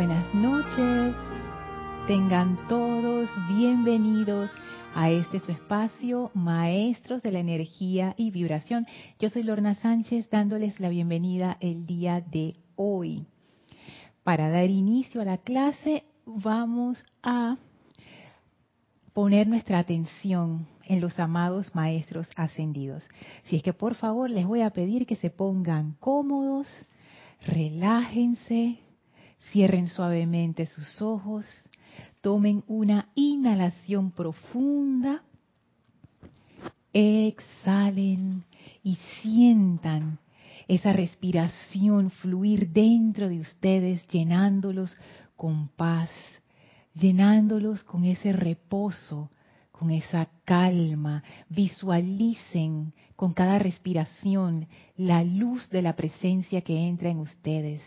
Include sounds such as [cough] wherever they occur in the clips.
buenas noches. Tengan todos bienvenidos a este su espacio, Maestros de la Energía y Vibración. Yo soy Lorna Sánchez dándoles la bienvenida el día de hoy. Para dar inicio a la clase vamos a poner nuestra atención en los amados Maestros ascendidos. Si es que por favor les voy a pedir que se pongan cómodos, relájense, cierren suavemente sus ojos, tomen una inhalación profunda, exhalen y sientan esa respiración fluir dentro de ustedes, llenándolos con paz, llenándolos con ese reposo, con esa calma. Visualicen con cada respiración la luz de la presencia que entra en ustedes,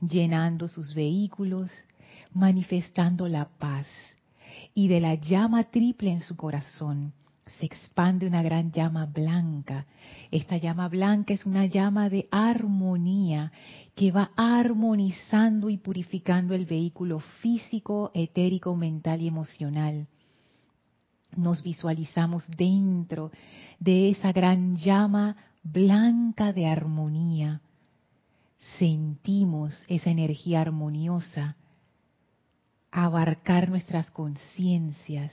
llenando sus vehículos, manifestando la paz. Y de la llama triple en su corazón se expande una gran llama blanca. Esta llama blanca es una llama de armonía que va armonizando y purificando el vehículo físico, etérico, mental y emocional nos visualizamos dentro de esa gran llama blanca de armonía. Sentimos esa energía armoniosa abarcar nuestras conciencias,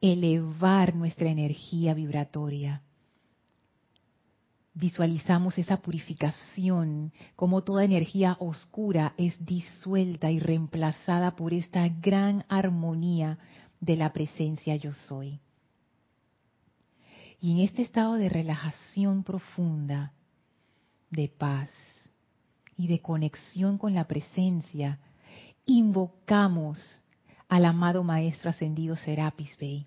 elevar nuestra energía vibratoria. Visualizamos esa purificación, como toda energía oscura es disuelta y reemplazada por esta gran armonía de la presencia yo soy. Y en este estado de relajación profunda, de paz y de conexión con la presencia, invocamos al amado Maestro Ascendido Serapis Bey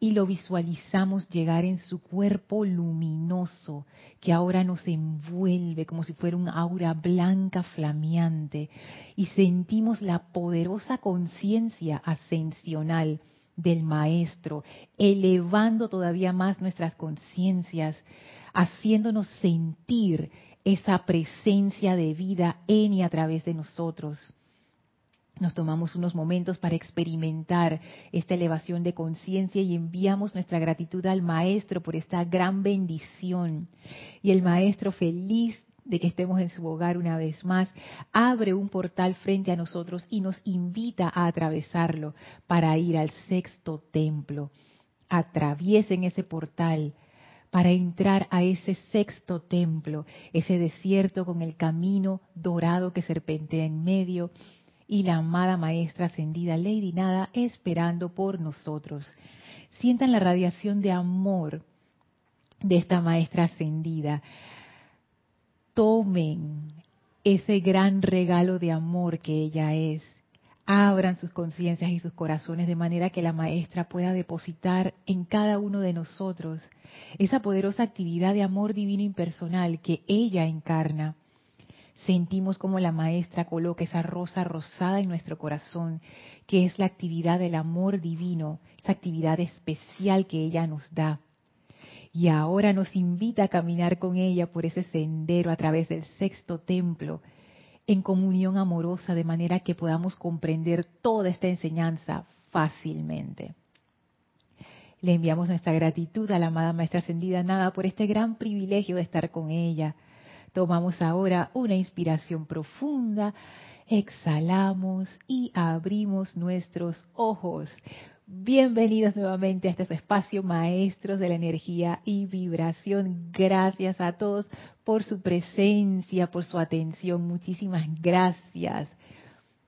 y lo visualizamos llegar en su cuerpo luminoso que ahora nos envuelve como si fuera un aura blanca flameante y sentimos la poderosa conciencia ascensional del Maestro, elevando todavía más nuestras conciencias, haciéndonos sentir esa presencia de vida en y a través de nosotros nos tomamos unos momentos para experimentar esta elevación de conciencia y enviamos nuestra gratitud al Maestro por esta gran bendición. Y el Maestro feliz de que estemos en su hogar una vez más, abre un portal frente a nosotros y nos invita a atravesarlo para ir al sexto templo. Atraviesen ese portal para entrar a ese sexto templo, ese desierto con el camino dorado que serpentea en medio y la amada maestra ascendida Lady Nada esperando por nosotros. Sientan la radiación de amor de esta maestra ascendida. Tomen ese gran regalo de amor que ella es. Abran sus conciencias y sus corazones de manera que la maestra pueda depositar en cada uno de nosotros esa poderosa actividad de amor divino impersonal que ella encarna sentimos como la maestra coloca esa rosa rosada en nuestro corazón, que es la actividad del amor divino, esa actividad especial que ella nos da. Y ahora nos invita a caminar con ella por ese sendero a través del sexto templo, en comunión amorosa, de manera que podamos comprender toda esta enseñanza fácilmente. Le enviamos nuestra gratitud a la amada Maestra Ascendida Nada por este gran privilegio de estar con ella, Tomamos ahora una inspiración profunda, exhalamos y abrimos nuestros ojos. Bienvenidos nuevamente a este espacio, maestros de la energía y vibración. Gracias a todos por su presencia, por su atención. Muchísimas gracias.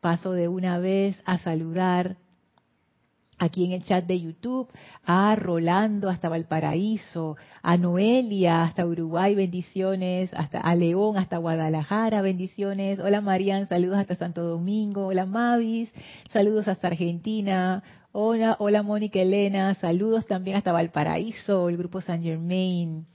Paso de una vez a saludar aquí en el chat de YouTube, a Rolando hasta Valparaíso, a Noelia hasta Uruguay, bendiciones, hasta a León hasta Guadalajara, bendiciones. Hola Marian, saludos hasta Santo Domingo. Hola Mavis, saludos hasta Argentina. Hola, hola Mónica Elena, saludos también hasta Valparaíso, el grupo San Germain.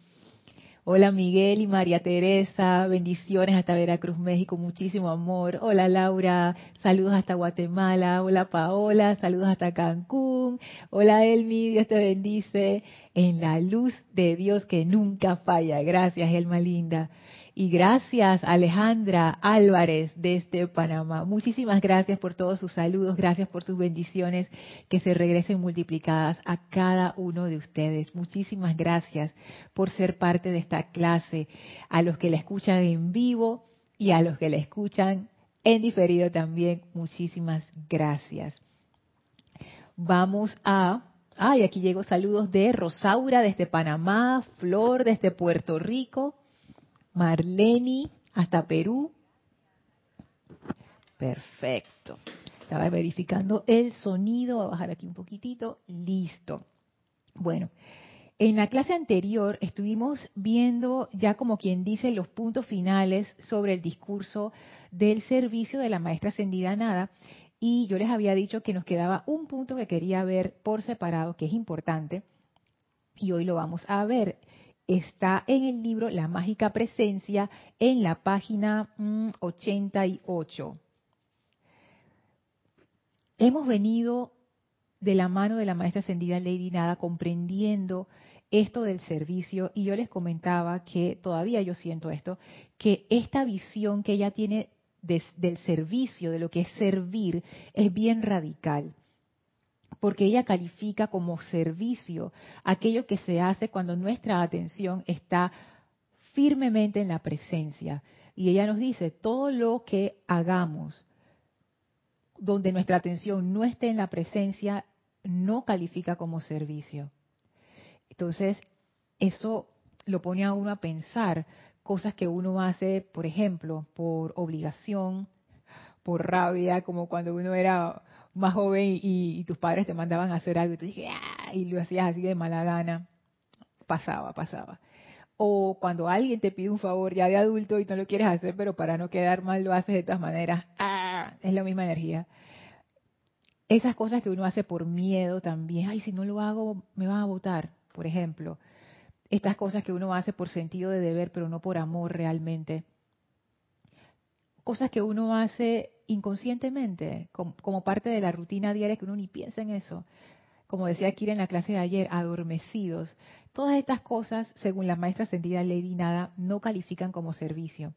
Hola Miguel y María Teresa, bendiciones hasta Veracruz, México, muchísimo amor. Hola Laura, saludos hasta Guatemala. Hola Paola, saludos hasta Cancún. Hola Elmi, Dios te bendice en la luz de Dios que nunca falla. Gracias, Elma linda. Y gracias Alejandra Álvarez desde Panamá. Muchísimas gracias por todos sus saludos, gracias por sus bendiciones que se regresen multiplicadas a cada uno de ustedes. Muchísimas gracias por ser parte de esta clase, a los que la escuchan en vivo y a los que la escuchan en diferido también. Muchísimas gracias. Vamos a Ay, aquí llego saludos de Rosaura desde Panamá, Flor desde Puerto Rico, Marleni hasta Perú. Perfecto. Estaba verificando el sonido, voy a bajar aquí un poquitito. Listo. Bueno, en la clase anterior estuvimos viendo ya como quien dice los puntos finales sobre el discurso del servicio de la maestra ascendida Nada y yo les había dicho que nos quedaba un punto que quería ver por separado, que es importante, y hoy lo vamos a ver. Está en el libro La Mágica Presencia, en la página 88. Mm, Hemos venido de la mano de la maestra ascendida Lady Nada comprendiendo esto del servicio y yo les comentaba que todavía yo siento esto, que esta visión que ella tiene del servicio, de lo que es servir, es bien radical. Porque ella califica como servicio aquello que se hace cuando nuestra atención está firmemente en la presencia. Y ella nos dice, todo lo que hagamos donde nuestra atención no esté en la presencia, no califica como servicio. Entonces, eso lo pone a uno a pensar, cosas que uno hace, por ejemplo, por obligación, por rabia, como cuando uno era más joven y, tus padres te mandaban a hacer algo y tú dije, ¡Ah! y lo hacías así de mala gana, pasaba, pasaba. O cuando alguien te pide un favor ya de adulto y no lo quieres hacer, pero para no quedar mal lo haces de todas maneras, ¡Ah! es la misma energía. Esas cosas que uno hace por miedo también, ay, si no lo hago, me van a votar, por ejemplo estas cosas que uno hace por sentido de deber, pero no por amor realmente. Cosas que uno hace inconscientemente, como, parte de la rutina diaria que uno ni piensa en eso. Como decía Kira en la clase de ayer, adormecidos. Todas estas cosas, según la maestra ascendida Lady Nada, no califican como servicio.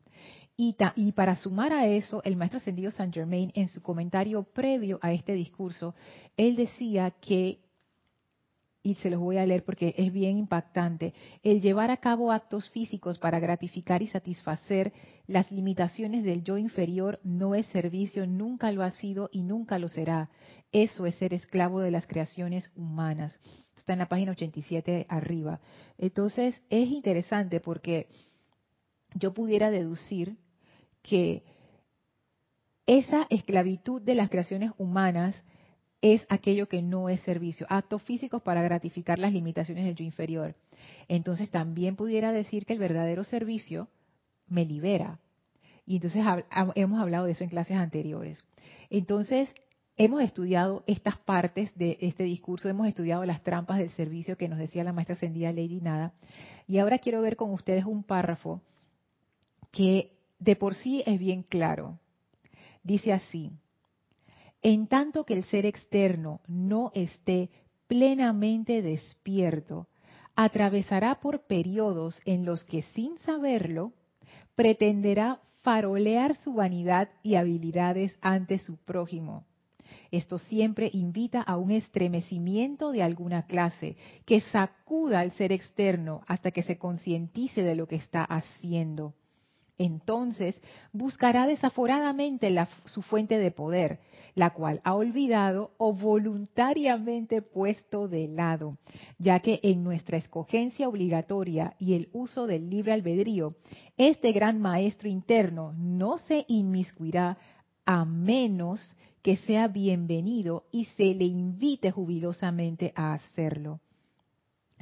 Y, y, para sumar a eso, el maestro ascendido Saint Germain, en su comentario previo a este discurso, él decía que y se los voy a leer porque es bien impactante, el llevar a cabo actos físicos para gratificar y satisfacer las limitaciones del yo inferior no es servicio, nunca lo ha sido y nunca lo será. Eso es ser esclavo de las creaciones humanas. Está en la página 87 arriba. Entonces es interesante porque yo pudiera deducir que esa esclavitud de las creaciones humanas es aquello que no es servicio, actos físicos para gratificar las limitaciones del yo inferior. Entonces también pudiera decir que el verdadero servicio me libera. Y entonces hemos hablado de eso en clases anteriores. Entonces, hemos estudiado estas partes de este discurso, hemos estudiado las trampas del servicio que nos decía la maestra ascendida Lady Nada. Y ahora quiero ver con ustedes un párrafo que de por sí es bien claro. Dice así, en tanto que el ser externo no esté plenamente despierto, atravesará por periodos en los que sin saberlo pretenderá farolear su vanidad y habilidades ante su prójimo. Esto siempre invita a un estremecimiento de alguna clase que sacuda al ser externo hasta que se concientice de lo que está haciendo. Entonces buscará desaforadamente su fuente de poder, la cual ha olvidado o voluntariamente puesto de lado, ya que en nuestra escogencia obligatoria y el uso del libre albedrío, este gran maestro interno no se inmiscuirá a menos que sea bienvenido y se le invite jubilosamente a hacerlo.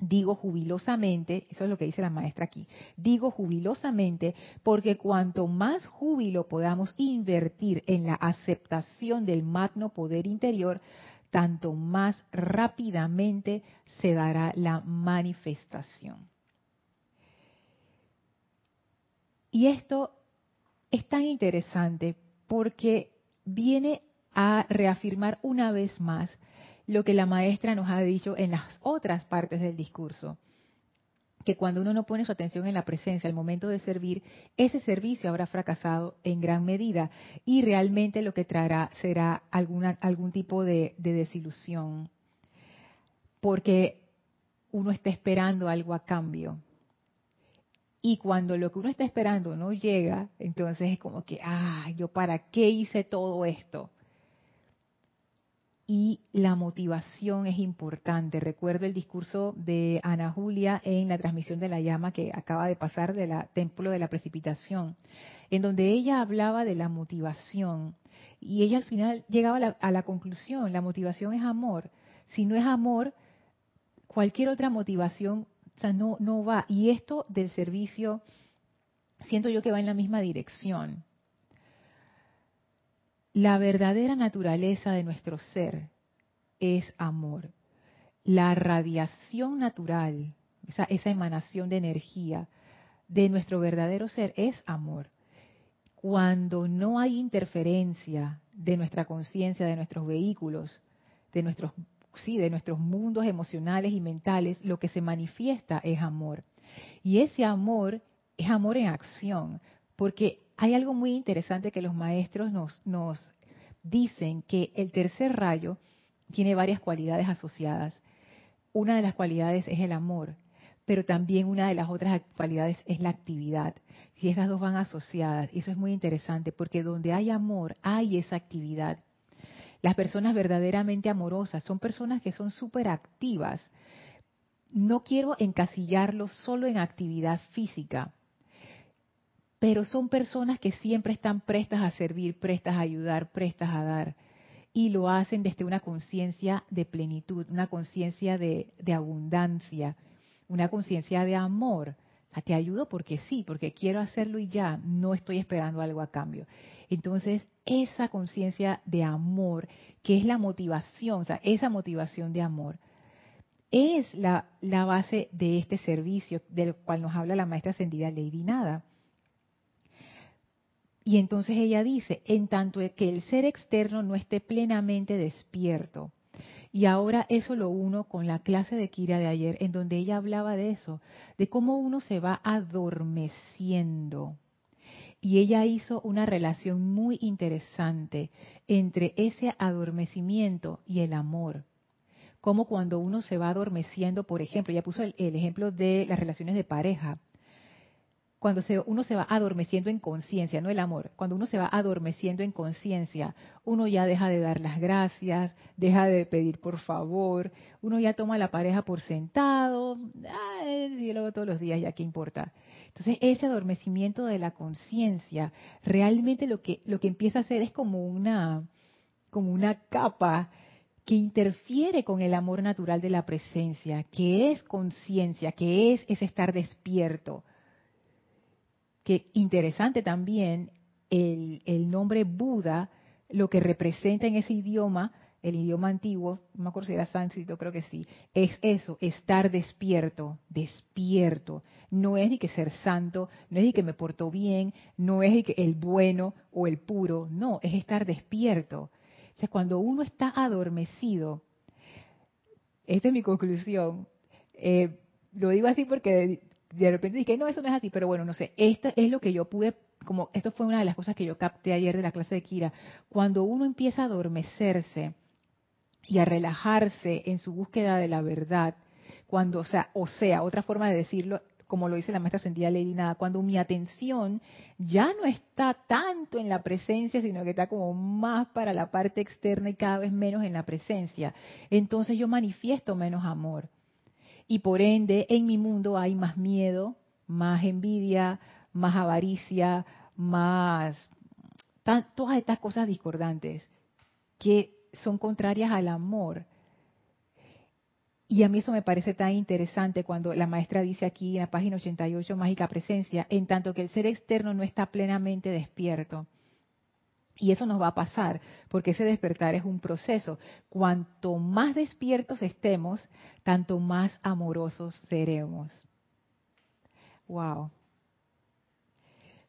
Digo jubilosamente, eso es lo que dice la maestra aquí, digo jubilosamente porque cuanto más júbilo podamos invertir en la aceptación del magno poder interior, tanto más rápidamente se dará la manifestación. Y esto es tan interesante porque viene a reafirmar una vez más lo que la maestra nos ha dicho en las otras partes del discurso. que cuando uno no pone su atención en la presencia al momento de servir, ese servicio habrá fracasado en gran medida y realmente lo que traerá será alguna, algún tipo de, de desilusión, porque uno está esperando algo a cambio. Y cuando lo que uno está esperando no llega, entonces es como que, ah, yo para qué hice todo esto y la motivación es importante. Recuerdo el discurso de Ana Julia en la transmisión de la llama que acaba de pasar del Templo de la Precipitación, en donde ella hablaba de la motivación y ella al final llegaba a la, a la conclusión, la motivación es amor. Si no es amor, cualquier otra motivación no, no va. Y esto del servicio, siento yo que va en la misma dirección la verdadera naturaleza de nuestro ser es amor. La radiación natural, esa, emanación de energía de nuestro verdadero ser es amor. Cuando no hay interferencia de nuestra conciencia, de nuestros vehículos, de nuestros sí, de nuestros mundos emocionales y mentales, lo que se manifiesta es amor. Y ese amor es amor en acción, porque hay algo muy interesante que los maestros nos, dicen que el tercer rayo tiene varias cualidades asociadas. Una de las cualidades es el amor, pero también una de las otras cualidades es la actividad. Y esas dos van asociadas, y eso es muy interesante, porque donde hay amor, hay esa actividad. Las personas verdaderamente amorosas son personas que son súper activas. No quiero encasillarlos solo en actividad física, pero son personas que siempre están prestas a servir, prestas a ayudar, prestas a dar. Y lo hacen desde una conciencia de plenitud, una conciencia de, abundancia, una conciencia de amor. Te ayudo porque sí, porque quiero hacerlo y ya, no estoy esperando algo a cambio. Entonces, esa conciencia de amor, que es la motivación, o sea, esa motivación de amor, es la, la base de este servicio del cual nos habla la maestra ascendida Lady Nada. Y entonces ella dice, en tanto que el ser externo no esté plenamente despierto. Y ahora eso lo uno con la clase de Kira de ayer, en donde ella hablaba de eso, de cómo uno se va adormeciendo. Y ella hizo una relación muy interesante entre ese adormecimiento y el amor. Como cuando uno se va adormeciendo, por ejemplo, ella puso el, el ejemplo de las relaciones de pareja cuando uno se va adormeciendo en conciencia, no el amor, cuando uno se va adormeciendo en conciencia, uno ya deja de dar las gracias, deja de pedir por favor, uno ya toma a la pareja por sentado, yo lo todos los días, ya qué importa. Entonces, ese adormecimiento de la conciencia, realmente lo que, lo que empieza a hacer es como una, como una capa que interfiere con el amor natural de la presencia, que es conciencia, que es, es estar despierto que interesante también el, el, nombre Buda, lo que representa en ese idioma, el idioma antiguo, no me acuerdo si era sánscrito, creo que sí, es eso, estar despierto, despierto. No es ni que ser santo, no es ni que me porto bien, no es el bueno o el puro, no, es estar despierto. O cuando uno está adormecido, esta es mi conclusión, eh, lo digo así porque de repente dije, no, eso no es así, pero bueno, no sé, esto es lo que yo pude, como esto fue una de las cosas que yo capté ayer de la clase de Kira, cuando uno empieza a adormecerse y a relajarse en su búsqueda de la verdad, cuando, o sea, o sea, otra forma de decirlo, como lo dice la maestra sentida Lady Nada, cuando mi atención ya no está tanto en la presencia, sino que está como más para la parte externa y cada vez menos en la presencia, entonces yo manifiesto menos amor y por ende en mi mundo hay más miedo, más envidia, más avaricia, más todas estas cosas discordantes que son contrarias al amor. Y a mí eso me parece tan interesante cuando la maestra dice aquí en la página 88, mágica presencia, en tanto que el ser externo no está plenamente despierto. Y eso nos va a pasar, porque ese despertar es un proceso. Cuanto más despiertos estemos, tanto más amorosos seremos. Wow.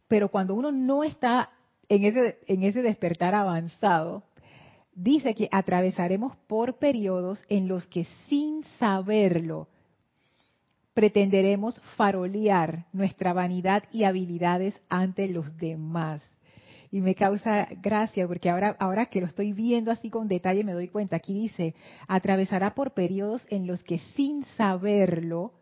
Pero cuando uno no está en ese, en ese despertar avanzado, dice que atravesaremos por periodos en los que sin saberlo, pretenderemos farolear nuestra vanidad y habilidades ante los demás. Y me causa gracia porque ahora, ahora que lo estoy viendo así con detalle me doy cuenta, aquí dice, atravesará por periodos en los que sin saberlo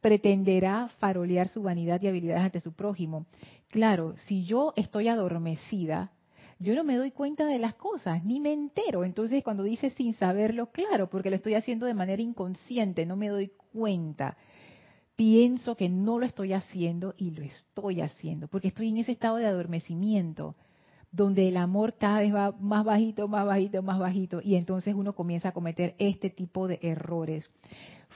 pretenderá farolear su vanidad y habilidades ante su prójimo. Claro, si yo estoy adormecida, yo no me doy cuenta de las cosas, ni me entero. Entonces cuando dice sin saberlo, claro, porque lo estoy haciendo de manera inconsciente, no me doy cuenta pienso que no lo estoy haciendo y lo estoy haciendo, porque estoy en ese estado de adormecimiento, donde el amor cada vez va más bajito, más bajito, más bajito, y entonces uno comienza a cometer este tipo de errores.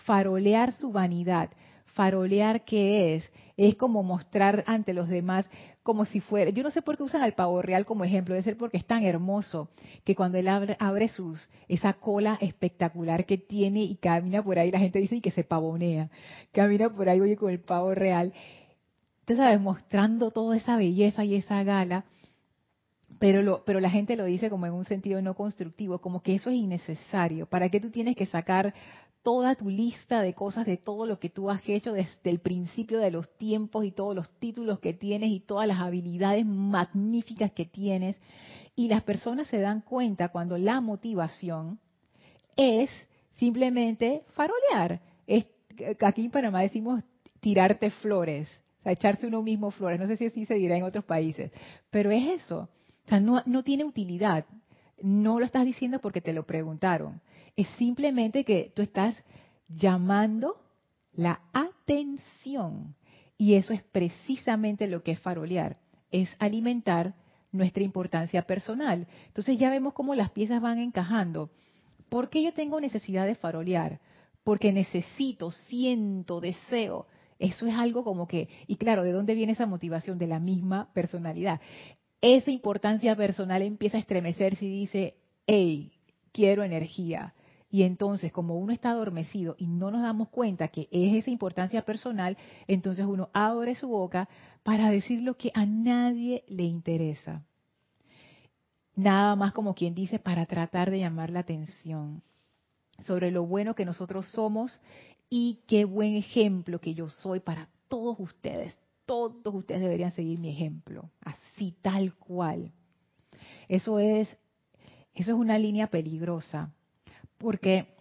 Farolear su vanidad, farolear qué es, es como mostrar ante los demás como si fuera, yo no sé por qué usan al pavo real como ejemplo, debe ser porque es tan hermoso que cuando él abre, sus, esa cola espectacular que tiene y camina por ahí, la gente dice y que se pavonea, camina por ahí oye con el pavo real, usted sabe, mostrando toda esa belleza y esa gala, pero, lo, pero la gente lo dice como en un sentido no constructivo, como que eso es innecesario. ¿Para qué tú tienes que sacar toda tu lista de cosas, de todo lo que tú has hecho desde el principio de los tiempos y todos los títulos que tienes y todas las habilidades magníficas que tienes. Y las personas se dan cuenta cuando la motivación es simplemente farolear. Es, aquí en Panamá decimos tirarte flores, o sea, echarse uno mismo flores. No sé si así se dirá en otros países, pero es eso. O sea, no, no tiene utilidad. No lo estás diciendo porque te lo preguntaron es simplemente que tú estás llamando la atención. Y eso es precisamente lo que es farolear, es alimentar nuestra importancia personal. Entonces ya vemos cómo las piezas van encajando. ¿Por qué yo tengo necesidad de farolear? Porque necesito, siento, deseo. Eso es algo como que, y claro, ¿de dónde viene esa motivación? De la misma personalidad. Esa importancia personal empieza a estremecerse y dice, hey, quiero energía, y entonces, como uno está adormecido y no nos damos cuenta que es esa importancia personal, entonces uno abre su boca para decir lo que a nadie le interesa. Nada más como quien dice para tratar de llamar la atención sobre lo bueno que nosotros somos y qué buen ejemplo que yo soy para todos ustedes. Todos ustedes deberían seguir mi ejemplo, así tal cual. Eso es eso es una línea peligrosa porque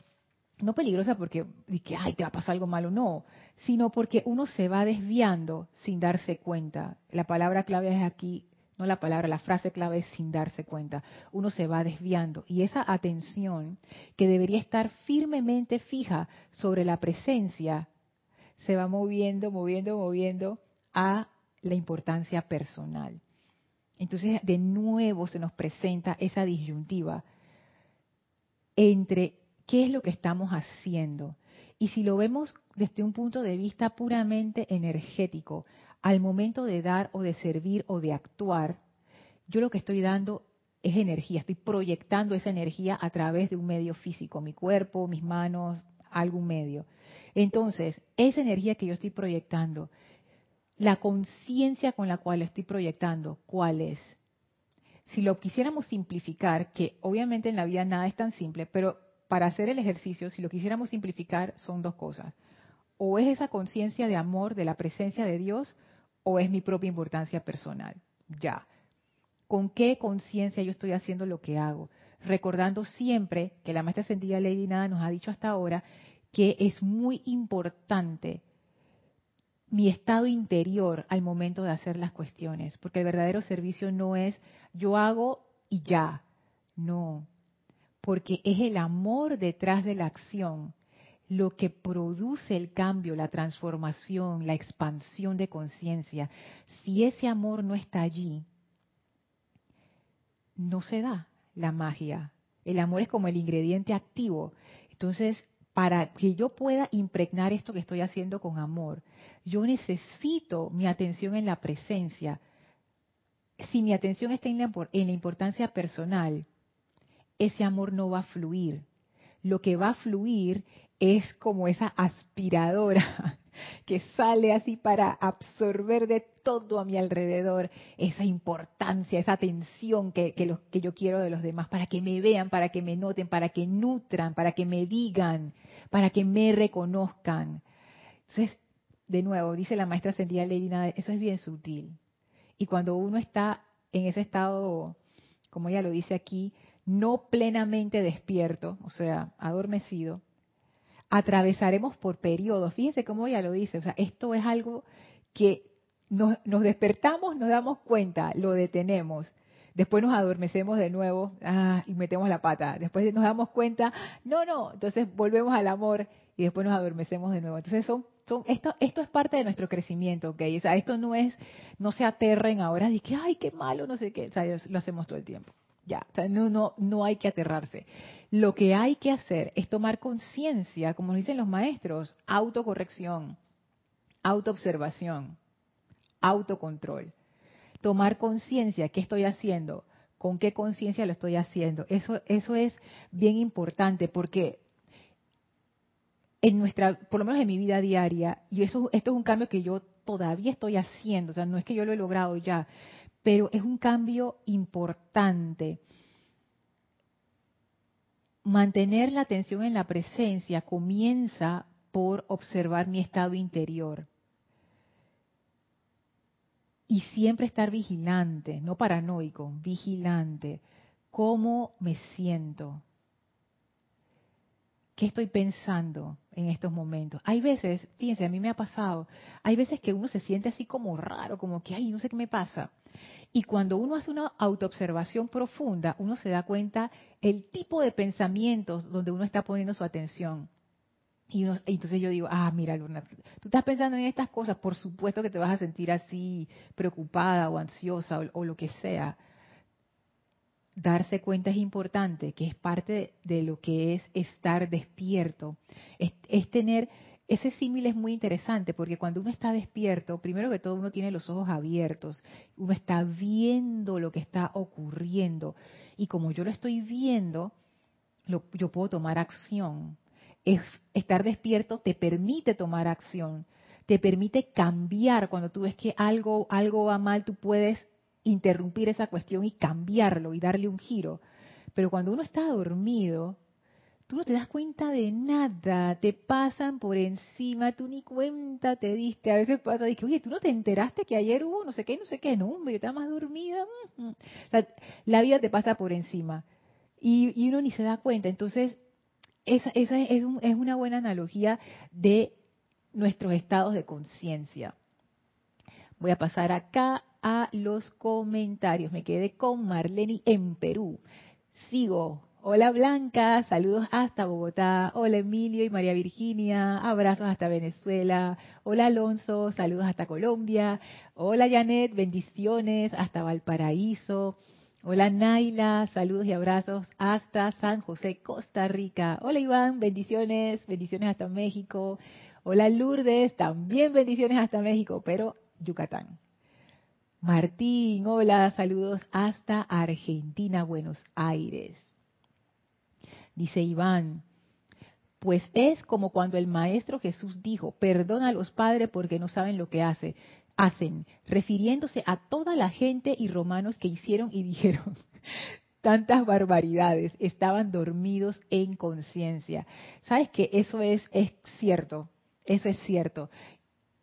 no peligrosa porque que ay te va a pasar algo malo no sino porque uno se va desviando sin darse cuenta la palabra clave es aquí no la palabra la frase clave es sin darse cuenta uno se va desviando y esa atención que debería estar firmemente fija sobre la presencia se va moviendo moviendo moviendo a la importancia personal entonces de nuevo se nos presenta esa disyuntiva entre qué es lo que estamos haciendo. Y si lo vemos desde un punto de vista puramente energético, al momento de dar o de servir o de actuar, yo lo que estoy dando es energía, estoy proyectando esa energía a través de un medio físico, mi cuerpo, mis manos, algún medio. Entonces, esa energía que yo estoy proyectando, la conciencia con la cual estoy proyectando, ¿cuál es? si lo quisiéramos simplificar, que obviamente en la vida nada es tan simple, pero para hacer el ejercicio, si lo quisiéramos simplificar, son dos cosas. O es esa conciencia de amor, de la presencia de Dios, o es mi propia importancia personal. Ya. ¿Con qué conciencia yo estoy haciendo lo que hago? Recordando siempre que la maestra sentida Lady Nada nos ha dicho hasta ahora que es muy importante mi estado interior al momento de hacer las cuestiones, porque el verdadero servicio no es yo hago y ya, no, porque es el amor detrás de la acción lo que produce el cambio, la transformación, la expansión de conciencia. Si ese amor no está allí, no se da la magia. El amor es como el ingrediente activo. Entonces, para que yo pueda impregnar esto que estoy haciendo con amor, yo necesito mi atención en la presencia. Si mi atención está en la, en la importancia personal, ese amor no va a fluir. Lo que va a fluir es como esa aspiradora que sale así para absorber de todo a mi alrededor esa importancia, esa atención que, que, yo quiero de los demás, para que me vean, para que me noten, para que nutran, para que me digan, para que me reconozcan. Entonces, de nuevo, dice la maestra Lady Nada, eso es bien sutil. Y cuando uno está en ese estado, como ella lo dice aquí, no plenamente despierto, o sea, adormecido, atravesaremos por periodos. Fíjense cómo ella lo dice, o sea, esto es algo que nos, despertamos, nos damos cuenta, lo detenemos. Después nos adormecemos de nuevo ah, y metemos la pata. Después nos damos cuenta, no, no, entonces volvemos al amor y después nos adormecemos de nuevo. Entonces son, son esto, esto es parte de nuestro crecimiento, ¿ok? O sea, esto no es, no se aterren ahora de que, ay, qué malo, no sé qué. O sea, lo hacemos todo el tiempo. Ya, o sea, no, no, no hay que aterrarse. Lo que hay que hacer es tomar conciencia, como dicen los maestros, autocorrección, autoobservación, autocontrol. Tomar conciencia, ¿qué estoy haciendo? ¿Con qué conciencia lo estoy haciendo? Eso, eso es bien importante porque en nuestra, por lo menos en mi vida diaria, y eso, esto es un cambio que yo todavía estoy haciendo, o sea, no es que yo lo he logrado ya, pero es un cambio importante. Mantener la atención en la presencia comienza por observar mi estado interior. Y siempre estar vigilante, no paranoico, vigilante. ¿Cómo me siento? ¿Qué estoy pensando en estos momentos? Hay veces, fíjense, a mí me ha pasado, hay veces que uno se siente así como raro, como que, ay, no sé qué me pasa. Y cuando uno hace una autoobservación profunda, uno se da cuenta el tipo de pensamientos donde uno está poniendo su atención. Y, entonces yo digo, ah, mira, Luna, tú estás pensando en estas cosas, por supuesto que te vas a sentir así preocupada o ansiosa o, lo que sea. Darse cuenta es importante, que es parte de, lo que es estar despierto. es tener ese símil es muy interesante porque cuando uno está despierto, primero que todo uno tiene los ojos abiertos, uno está viendo lo que está ocurriendo y como yo lo estoy viendo, yo puedo tomar acción. Es, estar despierto te permite tomar acción, te permite cambiar cuando tú ves que algo algo va mal, tú puedes interrumpir esa cuestión y cambiarlo y darle un giro. Pero cuando uno está dormido, tú no te das cuenta de nada, te pasan por encima, tú ni cuenta te diste, a veces pasa, que, oye, tú no te enteraste que ayer hubo no sé qué, no sé qué, no, hombre, yo estaba más dormida. la vida te pasa por encima y, uno ni se da cuenta. Entonces, esa, esa es, es una buena analogía de nuestros estados de conciencia. Voy a pasar acá a los comentarios. Me quedé con Marlene en Perú. Sigo Hola Blanca, saludos hasta Bogotá. Hola Emilio y María Virginia, abrazos hasta Venezuela. Hola Alonso, saludos hasta Colombia. Hola Janet, bendiciones hasta Valparaíso. Hola Naila, saludos y abrazos hasta San José, Costa Rica. Hola Iván, bendiciones, bendiciones hasta México. Hola Lourdes, también bendiciones hasta México, pero Yucatán. Martín, hola, saludos hasta Argentina, Buenos Aires. Dice Iván, pues es como cuando el Maestro Jesús dijo, perdona a los padres porque no saben lo que hace, hacen, refiriéndose a toda la gente y romanos que hicieron y dijeron [laughs] tantas barbaridades, estaban dormidos en conciencia. ¿Sabes que Eso es, es cierto, eso es cierto.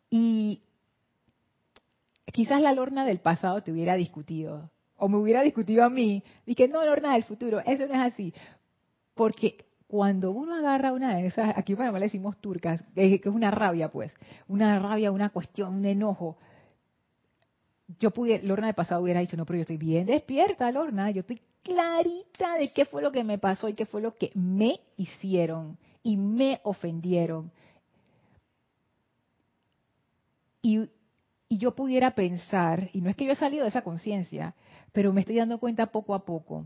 Y quizás la Lorna del pasado te hubiera discutido, o me hubiera discutido a mí, y que no, Lorna del futuro, eso no es así. Porque cuando uno agarra una de esas, aquí para le decimos turcas, que es una rabia pues, una rabia, una cuestión, un enojo. Yo pude, Lorna de pasado hubiera dicho, no, pero yo estoy bien despierta, Lorna, yo estoy clarita de qué fue lo que me pasó y qué fue lo que me hicieron y me ofendieron. Y, y yo pudiera pensar, y no es que yo he salido de esa conciencia, pero me estoy dando cuenta poco a poco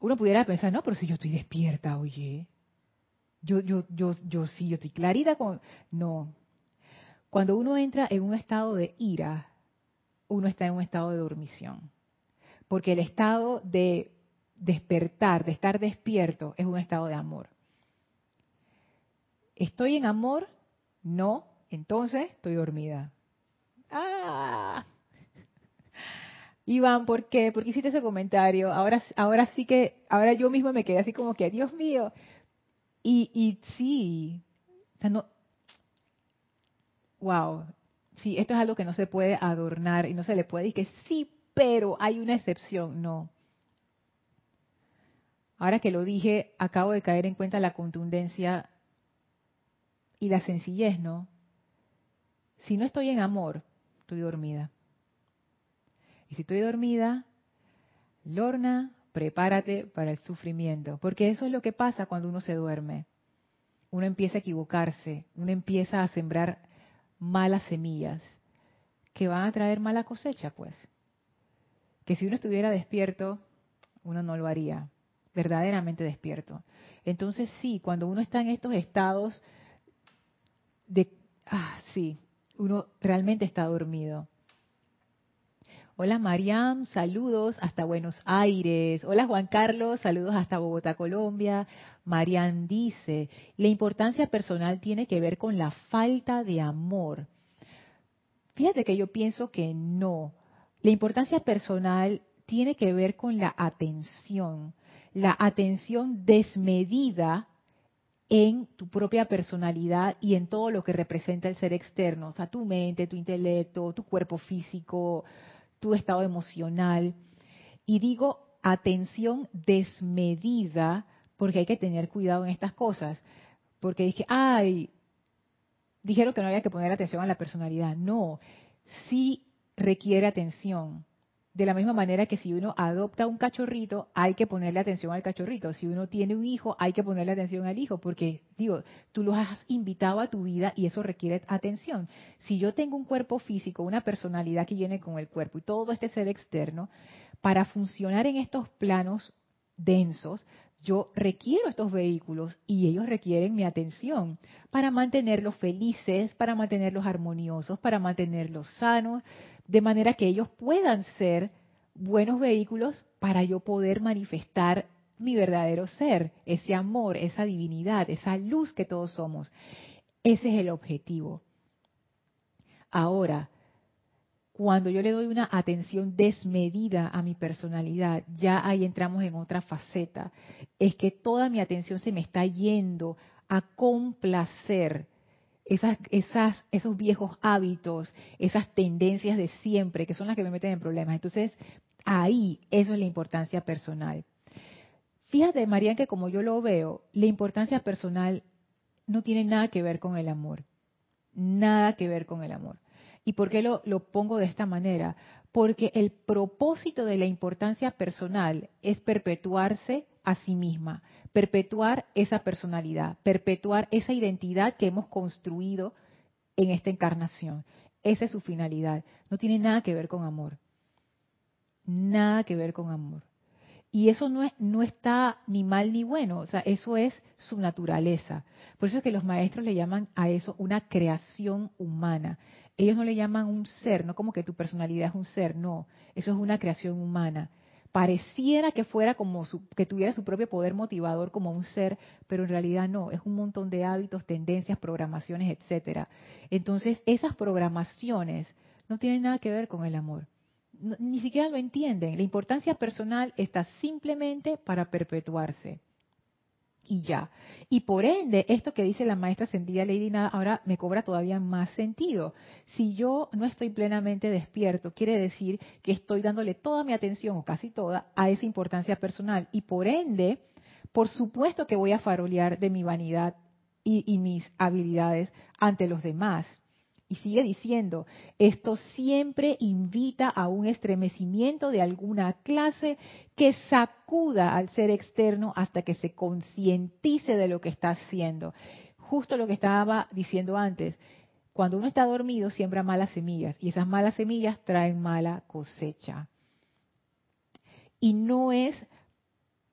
uno pudiera pensar, no, pero si yo estoy despierta, oye, yo, yo, yo, yo sí, yo estoy clarita con... No. Cuando uno entra en un estado de ira, uno está en un estado de dormición. Porque el estado de despertar, de estar despierto, es un estado de amor. ¿Estoy en amor? No, entonces estoy dormida. Ah, Iván, ¿por qué? ¿Por qué hiciste ese comentario? Ahora, ahora sí que, ahora yo mismo me quedé así como que, Dios mío. Y, y sí, o sea, no, wow, sí, esto es algo que no se puede adornar y no se le puede decir que sí, pero hay una excepción, no. Ahora que lo dije, acabo de caer en cuenta la contundencia y la sencillez, ¿no? Si no estoy en amor, estoy dormida. Y si estoy dormida, Lorna, prepárate para el sufrimiento, porque eso es lo que pasa cuando uno se duerme. Uno empieza a equivocarse, uno empieza a sembrar malas semillas que van a traer mala cosecha, pues. Que si uno estuviera despierto, uno no lo haría, verdaderamente despierto. Entonces sí, cuando uno está en estos estados de, ah, sí, uno realmente está dormido. Hola Mariam, saludos hasta Buenos Aires. Hola Juan Carlos, saludos hasta Bogotá, Colombia. Mariam dice, la importancia personal tiene que ver con la falta de amor. Fíjate que yo pienso que no. La importancia personal tiene que ver con la atención, la atención desmedida en tu propia personalidad y en todo lo que representa el ser externo, o sea, tu mente, tu intelecto, tu cuerpo físico, tu estado emocional. Y digo atención desmedida porque hay que tener cuidado en estas cosas. Porque dije, ay, dijeron que no había que poner atención a la personalidad. No, sí requiere atención. De la misma manera que si uno adopta un cachorrito, hay que ponerle atención al cachorrito. Si uno tiene un hijo, hay que ponerle atención al hijo, porque digo, tú los has invitado a tu vida y eso requiere atención. Si yo tengo un cuerpo físico, una personalidad que viene con el cuerpo y todo este ser externo, para funcionar en estos planos densos, yo requiero estos vehículos y ellos requieren mi atención para mantenerlos felices, para mantenerlos armoniosos, para mantenerlos sanos, de manera que ellos puedan ser buenos vehículos para yo poder manifestar mi verdadero ser, ese amor, esa divinidad, esa luz que todos somos. Ese es el objetivo. Ahora, cuando yo le doy una atención desmedida a mi personalidad, ya ahí entramos en otra faceta. Es que toda mi atención se me está yendo a complacer esos viejos hábitos, esas tendencias de siempre, que son las que me meten en problemas. Entonces, ahí, eso es la importancia personal. Fíjate, María, que como yo lo veo, la importancia personal no tiene nada que ver con el amor. Nada que ver con el amor. ¿Y por qué lo, pongo de esta manera? Porque el propósito de la importancia personal es perpetuarse a sí misma, perpetuar esa personalidad, perpetuar esa identidad que hemos construido en esta encarnación. Esa es su finalidad. No tiene nada que ver con amor. Nada que ver con amor. Y eso no, no está ni mal ni bueno, o sea, eso es su naturaleza. Por eso es que los maestros le llaman a eso una creación humana. Ellos no le llaman un ser, no como que tu personalidad es un ser, no, eso es una creación humana. Pareciera que fuera como que tuviera su propio poder motivador como un ser, pero en realidad no, es un montón de hábitos, tendencias, programaciones, etcétera. Entonces, esas programaciones no tienen nada que ver con el amor ni siquiera lo entienden. La importancia personal está simplemente para perpetuarse. Y ya. Y por ende, esto que dice la maestra ascendida Lady Nada ahora me cobra todavía más sentido. Si yo no estoy plenamente despierto, quiere decir que estoy dándole toda mi atención, o casi toda, a esa importancia personal. Y por ende, por supuesto que voy a farolear de mi vanidad y, y mis habilidades ante los demás. Y sigue diciendo, esto siempre invita a un estremecimiento de alguna clase que sacuda al ser externo hasta que se concientice de lo que está haciendo. Justo lo que estaba diciendo antes, cuando uno está dormido siembra malas semillas y esas malas semillas traen mala cosecha. Y no es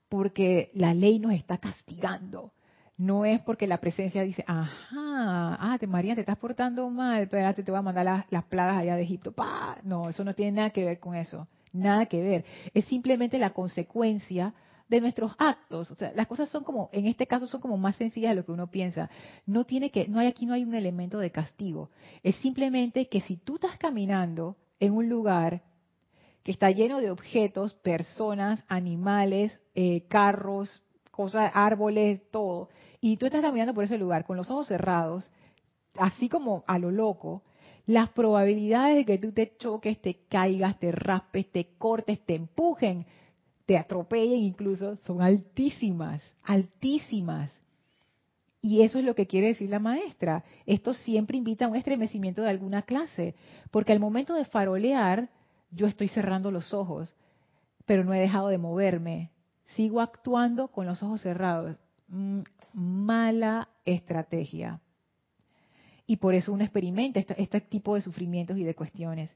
porque la ley nos está castigando, no es porque la presencia dice, ajá, ah, te María, te estás portando mal, espérate, te voy a mandar las, plagas allá de Egipto. ¡Pah! No, eso no tiene nada que ver con eso, nada que ver. Es simplemente la consecuencia de nuestros actos. O sea, las cosas son como, en este caso son como más sencillas de lo que uno piensa. No tiene que, no hay aquí no hay un elemento de castigo. Es simplemente que si tú estás caminando en un lugar que está lleno de objetos, personas, animales, eh, carros, cosas, árboles, todo, y tú estás caminando por ese lugar con los ojos cerrados, así como a lo loco, las probabilidades de que tú te choques, te caigas, te raspes, te cortes, te empujen, te atropellen incluso, son altísimas, altísimas. Y eso es lo que quiere decir la maestra. Esto siempre invita a un estremecimiento de alguna clase, porque al momento de farolear, yo estoy cerrando los ojos, pero no he dejado de moverme. Sigo actuando con los ojos cerrados. Mm, mala estrategia. Y por eso uno experimenta este, este, tipo de sufrimientos y de cuestiones.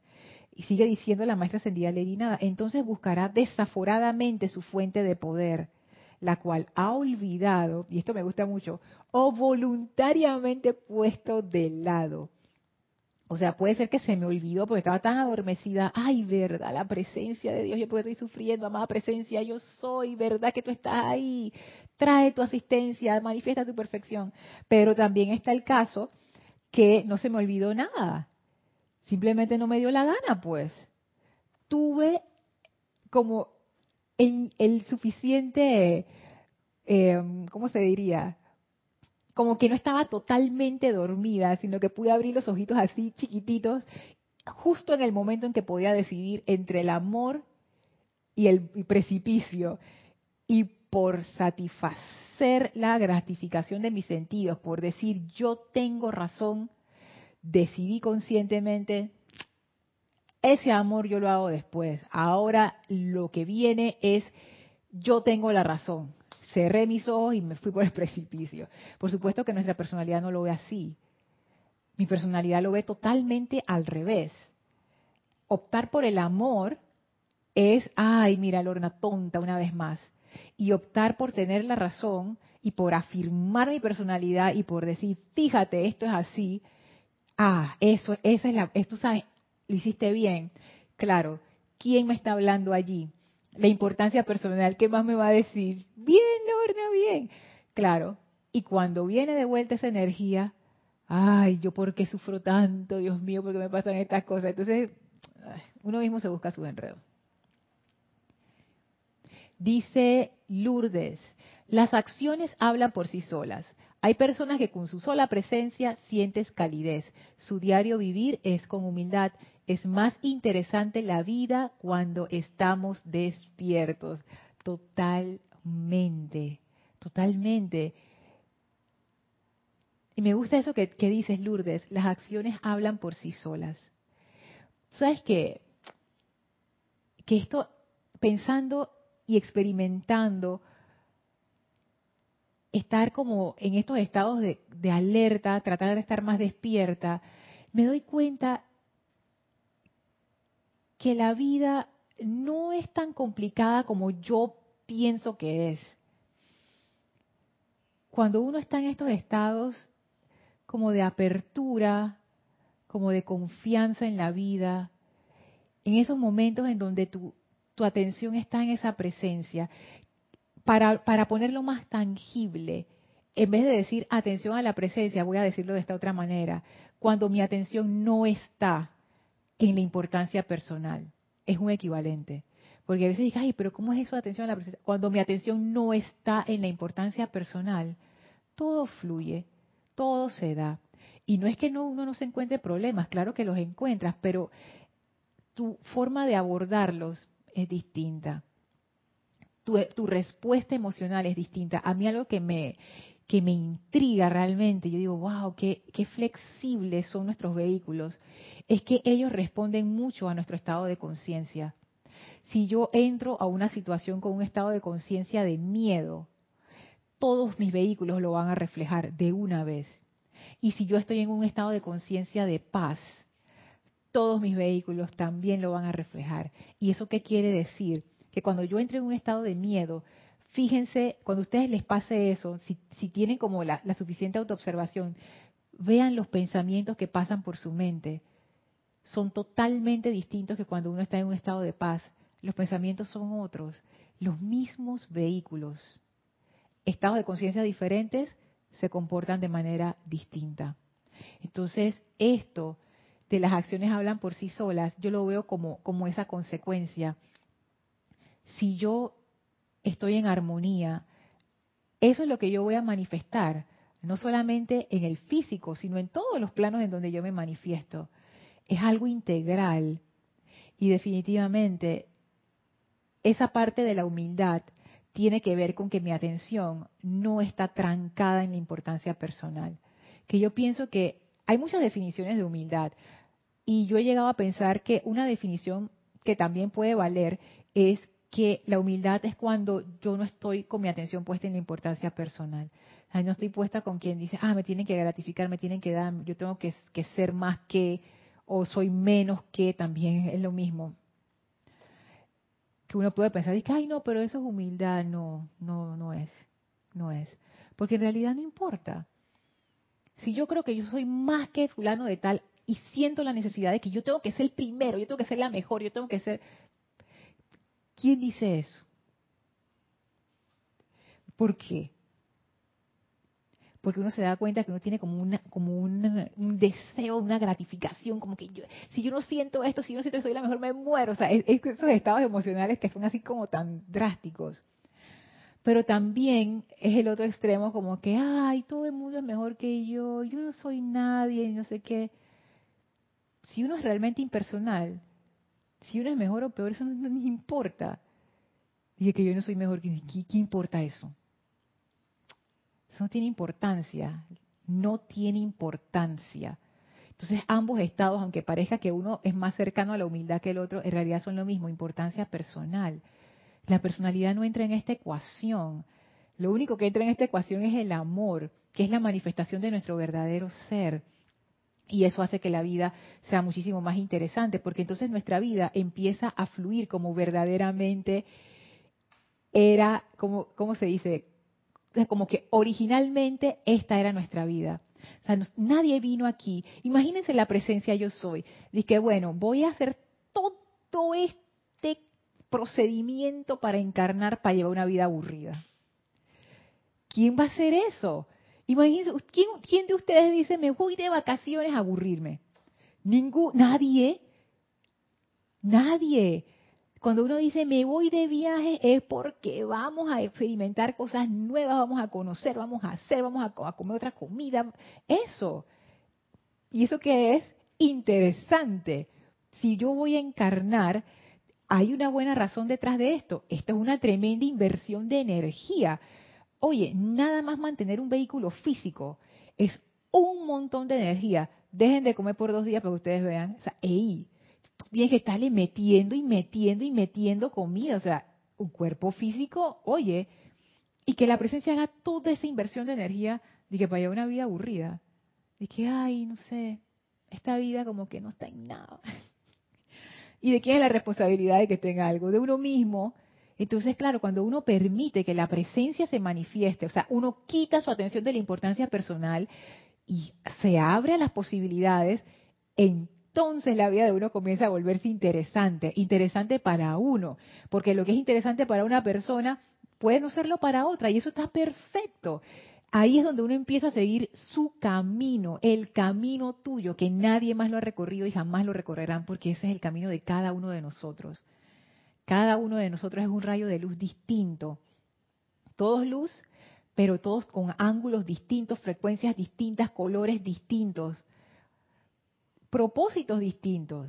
Y sigue diciendo la maestra ascendida Lady Nada, entonces buscará desaforadamente su fuente de poder, la cual ha olvidado, y esto me gusta mucho, o voluntariamente puesto de lado. O sea, puede ser que se me olvidó porque estaba tan adormecida. Ay, verdad, la presencia de Dios. Yo puedo estar sufriendo, amada presencia. Yo soy, verdad que tú estás ahí. Trae tu asistencia, manifiesta tu perfección. Pero también está el caso que no se me olvidó nada. Simplemente no me dio la gana, pues. Tuve como el, el suficiente, eh, ¿cómo se diría? Como que no estaba totalmente dormida, sino que pude abrir los ojitos así chiquititos, justo en el momento en que podía decidir entre el amor y el precipicio. Y por satisfacer la gratificación de mis sentidos, por decir yo tengo razón, decidí conscientemente, ese amor yo lo hago después. Ahora lo que viene es yo tengo la razón. Cerré mis ojos y me fui por el [laughs] precipicio. Por supuesto que nuestra personalidad no lo ve así. Mi personalidad lo ve totalmente al revés. Optar por el amor es, ay, mira, Lorna, tonta una vez más y optar por tener la razón y por afirmar mi personalidad y por decir, fíjate, esto es así, ah, eso, esa es la, tú sabes, lo hiciste bien. Claro, ¿quién me está hablando allí? La importancia personal, ¿qué más me va a decir? Bien, Lorna, bien. Claro, y cuando viene de vuelta esa energía, ay, yo por qué sufro tanto, Dios mío, por qué me pasan estas cosas. Entonces, uno mismo se busca su enredo. Dice Lourdes, las acciones hablan por sí solas. Hay personas que con su sola presencia sientes calidez. Su diario vivir es con humildad. Es más interesante la vida cuando estamos despiertos. Totalmente, totalmente. Y me gusta eso que, dices, Lourdes. Las acciones hablan por sí solas. ¿Sabes qué? Que esto, pensando y experimentando estar como en estos estados de, alerta, tratar de estar más despierta, me doy cuenta que la vida no es tan complicada como yo pienso que es. Cuando uno está en estos estados como de apertura, como de confianza en la vida, en esos momentos en donde tu, tu atención está en esa presencia. Para, para ponerlo más tangible, en vez de decir atención a la presencia, voy a decirlo de esta otra manera, cuando mi atención no está en la importancia personal, es un equivalente. Porque a veces dices, ay, pero ¿cómo es eso de atención a la presencia? Cuando mi atención no está en la importancia personal, todo fluye, todo se da. Y no es que no, uno no se encuentre problemas, claro que los encuentras, pero tu forma de abordarlos es distinta. Tu, respuesta emocional es distinta. A mí algo que me, que me intriga realmente, yo digo, wow, qué, qué flexibles son nuestros vehículos, es que ellos responden mucho a nuestro estado de conciencia. Si yo entro a una situación con un estado de conciencia de miedo, todos mis vehículos lo van a reflejar de una vez. Y si yo estoy en un estado de conciencia de paz, todos mis vehículos también lo van a reflejar. ¿Y eso qué quiere decir? Que cuando yo entre en un estado de miedo, fíjense, cuando a ustedes les pase eso, si, tienen como la, la suficiente autoobservación, vean los pensamientos que pasan por su mente. Son totalmente distintos que cuando uno está en un estado de paz. Los pensamientos son otros, los mismos vehículos. Estados de conciencia diferentes se comportan de manera distinta. Entonces, esto de las acciones hablan por sí solas, yo lo veo como, como esa consecuencia. Si yo estoy en armonía, eso es lo que yo voy a manifestar. no solamente en el físico, sino en todos los planos en donde yo me manifiesto. Es algo integral y definitivamente esa parte de la humildad tiene que ver con que mi atención no está trancada en la importancia personal. Que yo pienso que hay muchas definiciones de humildad y yo he llegado a pensar que una definición que también puede valer es que la humildad es cuando yo no estoy con mi atención puesta en la importancia personal. O sea, no estoy puesta con quien dice, ah, me tienen que gratificar, me tienen que dar, yo tengo que, que ser más que, o soy menos que, también es lo mismo. Que uno puede pensar, que, ay, no, pero eso es humildad. No, no, no es. No es. Porque en realidad no importa. Si yo creo que yo soy más que fulano de tal y siento la necesidad de que yo tengo que ser el primero, yo tengo que ser la mejor, yo tengo que ser... ¿Quién dice eso? ¿Por qué? Porque uno se da cuenta que uno tiene como, una, un deseo, una gratificación, como que yo, si yo no siento esto, si yo no siento que soy la mejor, me muero. O sea, esos estados emocionales que son así como tan drásticos. Pero también es el otro extremo, como que, ay, todo el mundo es mejor que yo, yo no soy nadie, no sé qué. Si uno es realmente impersonal, si uno es mejor o peor, eso no, nos importa. Dije que yo no soy mejor, ¿qué, ¿qué importa eso? Eso no tiene importancia, no tiene importancia. Entonces ambos estados, aunque parezca que uno es más cercano a la humildad que el otro, en realidad son lo mismo, importancia personal. La personalidad no entra en esta ecuación. Lo único que entra en esta ecuación es el amor, que es la manifestación de nuestro verdadero ser. Y eso hace que la vida sea muchísimo más interesante, porque entonces nuestra vida empieza a fluir como verdaderamente era, como, ¿cómo se dice? Como que originalmente esta era nuestra vida. O sea, nadie vino aquí. Imagínense la presencia yo soy. Dice bueno, voy a hacer todo este procedimiento para encarnar, para llevar una vida aburrida. ¿Quién va a hacer eso? Imagínense, ¿quién, de ustedes dice, me voy de vacaciones a aburrirme? Ningún, nadie. Nadie. Cuando uno dice me voy de viaje es porque vamos a experimentar cosas nuevas, vamos a conocer, vamos a hacer, vamos a, comer otra comida. Eso. ¿Y eso qué es? Interesante. Si yo voy a encarnar, hay una buena razón detrás de esto. Esto es una tremenda inversión de energía. Oye, nada más mantener un vehículo físico es un montón de energía. Dejen de comer por dos días para que ustedes vean. O sea, ey, tienes que estarle metiendo y metiendo y metiendo comida. O sea, un cuerpo físico, oye, y que la presencia haga toda esa inversión de energía de que para una vida aburrida. De que, ay, no sé, esta vida como que no está en nada. [laughs] ¿Y de quién es la responsabilidad de que tenga algo? De uno mismo entonces, claro, cuando uno permite que la presencia se manifieste, o sea, uno quita su atención de la importancia personal y se abre a las posibilidades, entonces la vida de uno comienza a volverse interesante, interesante para uno, porque lo que es interesante para una persona puede no serlo para otra y eso está perfecto. Ahí es donde uno empieza a seguir su camino, el camino tuyo, que nadie más lo ha recorrido y jamás lo recorrerán, porque ese es el camino de cada uno de nosotros. Cada uno de nosotros es un rayo de luz distinto. Todos luz, pero todos con ángulos distintos, frecuencias distintas, colores distintos, propósitos distintos,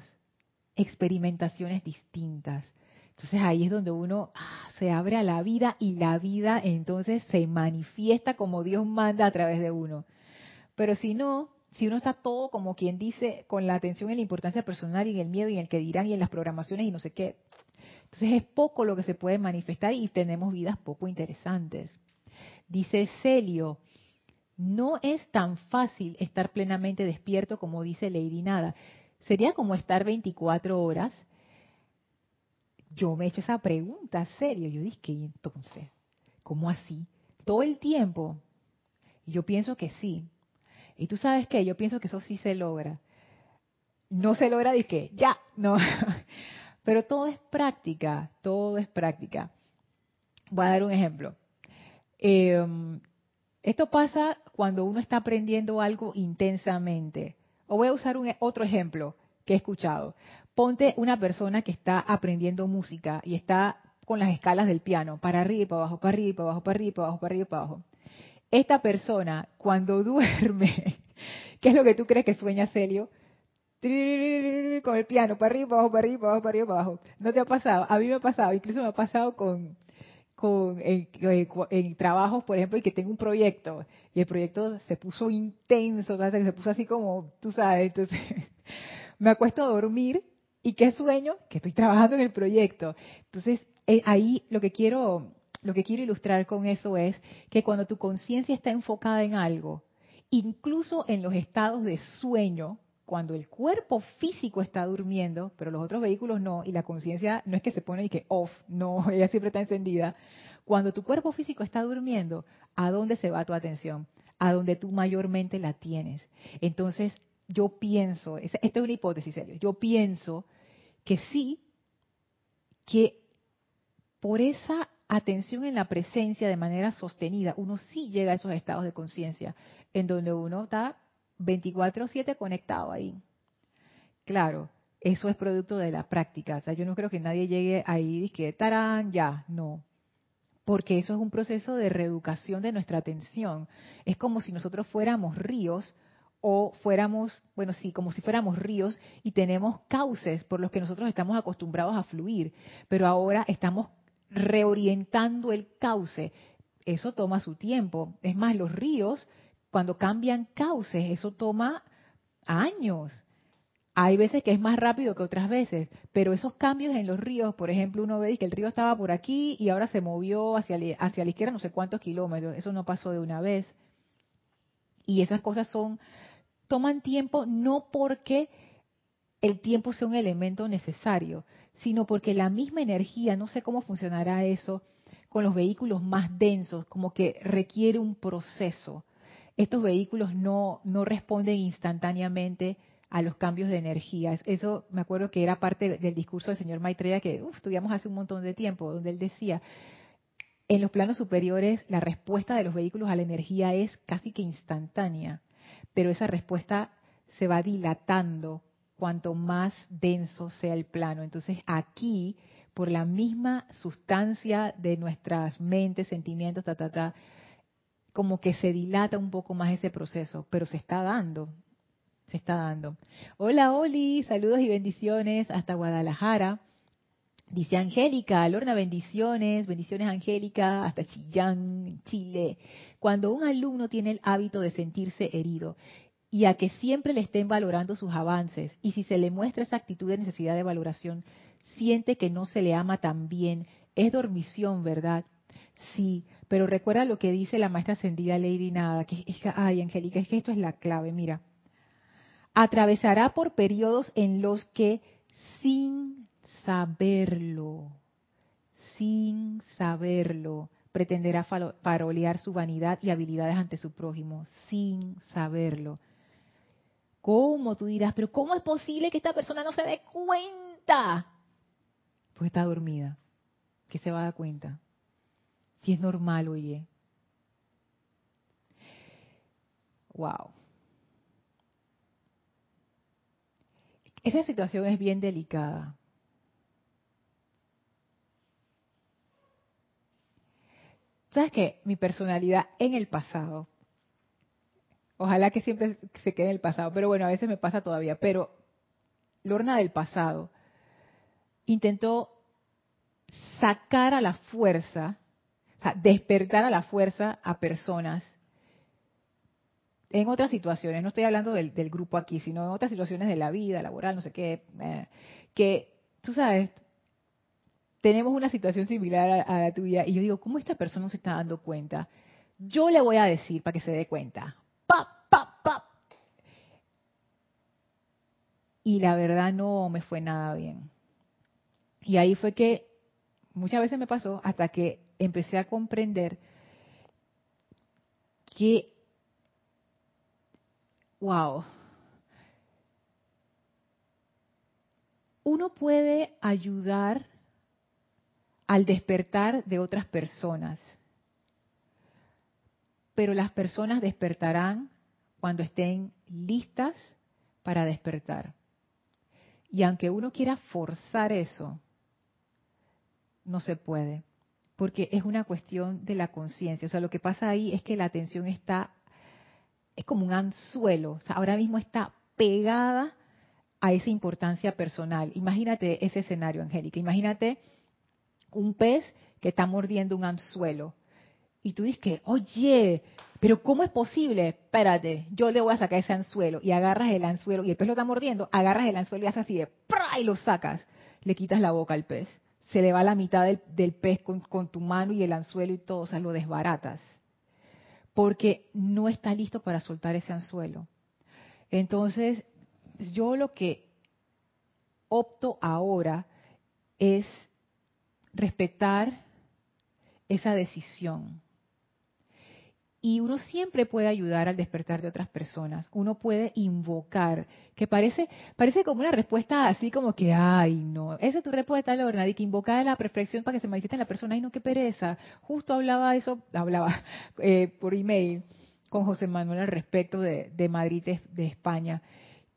experimentaciones distintas. Entonces ahí es donde uno ah, se abre a la vida y la vida entonces se manifiesta como Dios manda a través de uno. Pero si no, si uno está todo como quien dice, con la atención en la importancia personal y en el miedo y en el que dirán y en las programaciones y no sé qué, entonces es poco lo que se puede manifestar y tenemos vidas poco interesantes. Dice Celio, no es tan fácil estar plenamente despierto como dice Lady Nada. Sería como estar 24 horas. Yo me he hecho esa pregunta, serio. Yo dije, ¿y entonces? ¿Cómo así? ¿Todo el tiempo? Yo pienso que sí. Y tú sabes qué, yo pienso que eso sí se logra. No se logra de que ya, no. [laughs] Pero todo es práctica, todo es práctica. Voy a dar un ejemplo. Em, esto pasa cuando uno está aprendiendo algo intensamente. O voy a usar un, otro ejemplo que he escuchado. Ponte una persona que está aprendiendo música y está con las escalas del piano, para arriba para abajo, para arriba para abajo, para arriba para abajo, para arriba para abajo. esta persona cuando [laughs] duerme, ¿qué es lo que tú crees que sueña Celio? Con el piano, para arriba, abajo, para arriba, abajo, para arriba, abajo. ¿No te ha pasado? A mí me ha pasado, incluso me ha pasado con, con en, trabajos, por ejemplo, y que tengo un proyecto y el proyecto se puso intenso, ¿sabes? se puso así como, tú sabes, entonces [laughs] me acuesto a dormir y qué sueño que estoy trabajando en el proyecto. Entonces eh, ahí lo que quiero lo que quiero ilustrar con eso es que cuando tu conciencia está enfocada en algo, incluso en los estados de sueño, cuando el cuerpo físico está durmiendo, pero los otros vehículos no, y la conciencia no es que se pone y que off, no, [laughs] ella siempre está encendida. Cuando tu cuerpo físico está durmiendo, ¿a dónde se va tu atención? A donde tú mayormente la tienes. Entonces, yo pienso, esto es una hipótesis, serio, yo pienso que sí, que por esa atención en la presencia de manera sostenida, uno sí llega a esos estados de conciencia en donde uno está 24/7 conectado ahí. Claro, eso es producto de la práctica. O sea, yo no creo que nadie llegue ahí y que tarán, ya, no. Porque eso es un proceso de reeducación de nuestra atención. Es como si nosotros fuéramos ríos o fuéramos, bueno, sí, como si fuéramos ríos y tenemos cauces por los que nosotros estamos acostumbrados a fluir, pero ahora estamos reorientando el cauce. Eso toma su tiempo. Es más, los ríos, cuando cambian cauces, eso toma años. Hay veces que es más rápido que otras veces, pero esos cambios en los ríos, por ejemplo, uno ve que el río estaba por aquí y ahora se movió hacia, hacia la izquierda no sé cuántos kilómetros. Eso no pasó de una vez. Y esas cosas son, toman tiempo no porque el tiempo sea un elemento necesario, sino porque la misma energía, no sé cómo funcionará eso con los vehículos más densos, como que requiere un proceso. Estos vehículos no, no responden instantáneamente a los cambios de energía. Eso me acuerdo que era parte del discurso del señor Maitreya que estudiamos hace un montón de tiempo, donde él decía, en los planos superiores la respuesta de los vehículos a la energía es casi que instantánea, pero esa respuesta se va dilatando cuanto más denso sea el plano. Entonces aquí, por la misma sustancia de nuestras mentes, sentimientos, ta, ta, ta, como que se dilata un poco más ese proceso, pero se está dando, se está dando. Hola Oli, saludos y bendiciones hasta Guadalajara. Dice Angélica, Lorna, bendiciones, bendiciones Angélica, hasta Chillán, Chile. Cuando un alumno tiene el hábito de sentirse herido y a que siempre le estén valorando sus avances. Y si se le muestra esa actitud de necesidad de valoración, siente que no se le ama tan bien. Es dormición, ¿verdad? Sí, pero recuerda lo que dice la maestra ascendida Lady Nada, que es, ay, Angélica, es que esto es la clave, mira. Atravesará por periodos en los que sin saberlo, sin saberlo, pretenderá farolear su vanidad y habilidades ante su prójimo, sin saberlo. ¿Cómo? Tú dirás, pero ¿cómo es posible que esta persona no se dé cuenta? Pues está dormida. ¿Qué se va a dar cuenta? Si es normal, oye. Wow. Esa situación es bien delicada. ¿Sabes qué? Mi personalidad en el pasado Ojalá que siempre se quede en el pasado, pero bueno, a veces me pasa todavía. Pero Lorna del pasado intentó sacar a la fuerza, sea, despertar a la fuerza a personas en otras situaciones, no estoy hablando del, grupo aquí, sino en otras situaciones de la vida, laboral, no sé qué, eh, que tú sabes, tenemos una situación similar a, a, la tuya y yo digo, ¿cómo esta persona no se está dando cuenta? Yo le voy a decir para que se dé cuenta. Y la verdad no me fue nada bien. Y ahí fue que muchas veces me pasó hasta que empecé a comprender que, wow, uno puede ayudar al despertar de otras personas pero las personas despertarán cuando estén listas para despertar. Y aunque uno quiera forzar eso, no se puede, porque es una cuestión de la conciencia. O sea, lo que pasa ahí es que la atención está, es como un anzuelo, o sea, ahora mismo está pegada a esa importancia personal. Imagínate ese escenario, Angélica. Imagínate un pez que está mordiendo un anzuelo. Y tú dices que, oye, pero ¿cómo es posible? Espérate, yo le voy a sacar ese anzuelo. Y agarras el anzuelo, y el pez lo está mordiendo, agarras el anzuelo y haces así de, y lo sacas. Le quitas la boca al pez. Se le va la mitad del, pez con, con, tu mano y el anzuelo y todo, o sea, lo desbaratas. Porque no está listo para soltar ese anzuelo. Entonces, yo lo que opto ahora es respetar esa decisión. Y uno siempre puede ayudar al despertar de otras personas. Uno puede invocar, que parece, parece como una respuesta así como que, ay, no. Esa es tu respuesta, Lorna, de que invocar a la perfección para que se manifieste en la persona. Ay, no, qué pereza. Justo hablaba eso, hablaba [laughs] eh, por email con José Manuel al respecto de, de Madrid, de, de España,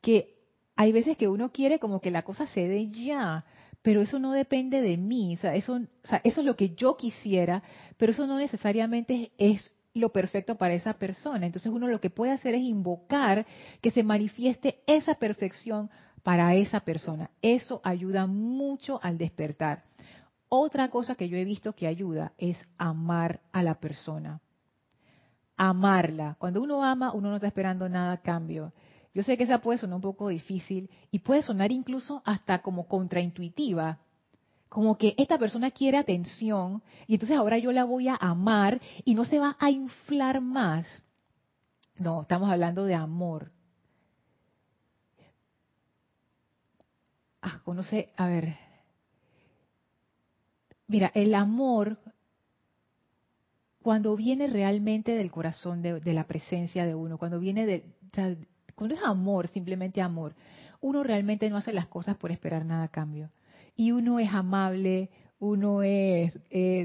que hay veces que uno quiere como que la cosa se dé ya, pero eso no depende de mí, o sea, eso, eso es lo que yo quisiera, pero eso no necesariamente es lo perfecto para esa persona. Entonces uno lo que puede hacer es invocar que se manifieste esa perfección para esa persona. Eso ayuda mucho al despertar. Otra cosa que yo he visto que ayuda es amar a la persona. Amarla. Cuando uno ama, uno no está esperando nada a cambio. Yo sé que esa puede sonar un poco difícil y puede sonar incluso hasta como contraintuitiva. Como que esta persona quiere atención y entonces ahora yo la voy a amar y no se va a inflar más. No, estamos hablando de amor. Ah, conoce, a ver. Mira, el amor, cuando viene realmente del corazón, de, la presencia de uno, cuando viene de, cuando es amor, simplemente amor, uno realmente no hace las cosas por esperar nada a cambio. Y uno es amable, uno es,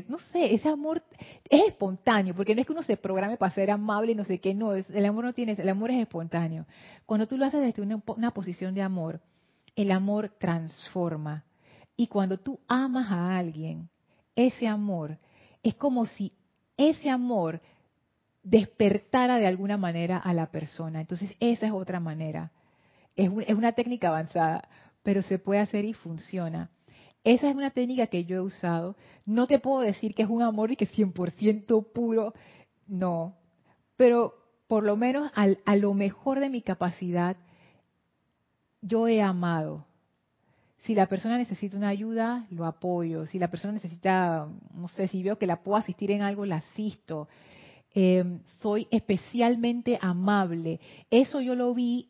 no sé, ese amor es espontáneo, porque no es que uno se programe para ser amable y no sé qué, no, el amor no tiene, el amor es espontáneo. Cuando tú lo haces desde una, una posición de amor, el amor transforma. Y cuando tú amas a alguien, ese amor es como si ese amor despertara de alguna manera a la persona. Entonces, esa es otra manera. Es, una técnica avanzada, pero se puede hacer y funciona. Esa es una técnica que yo he usado. No te puedo decir que es un amor y que 100% puro, no. Pero por lo menos a lo mejor de mi capacidad, yo he amado. Si la persona necesita una ayuda, lo apoyo. Si la persona necesita, no sé, si veo que la puedo asistir en algo, la asisto. Em, soy especialmente amable. Eso yo lo vi,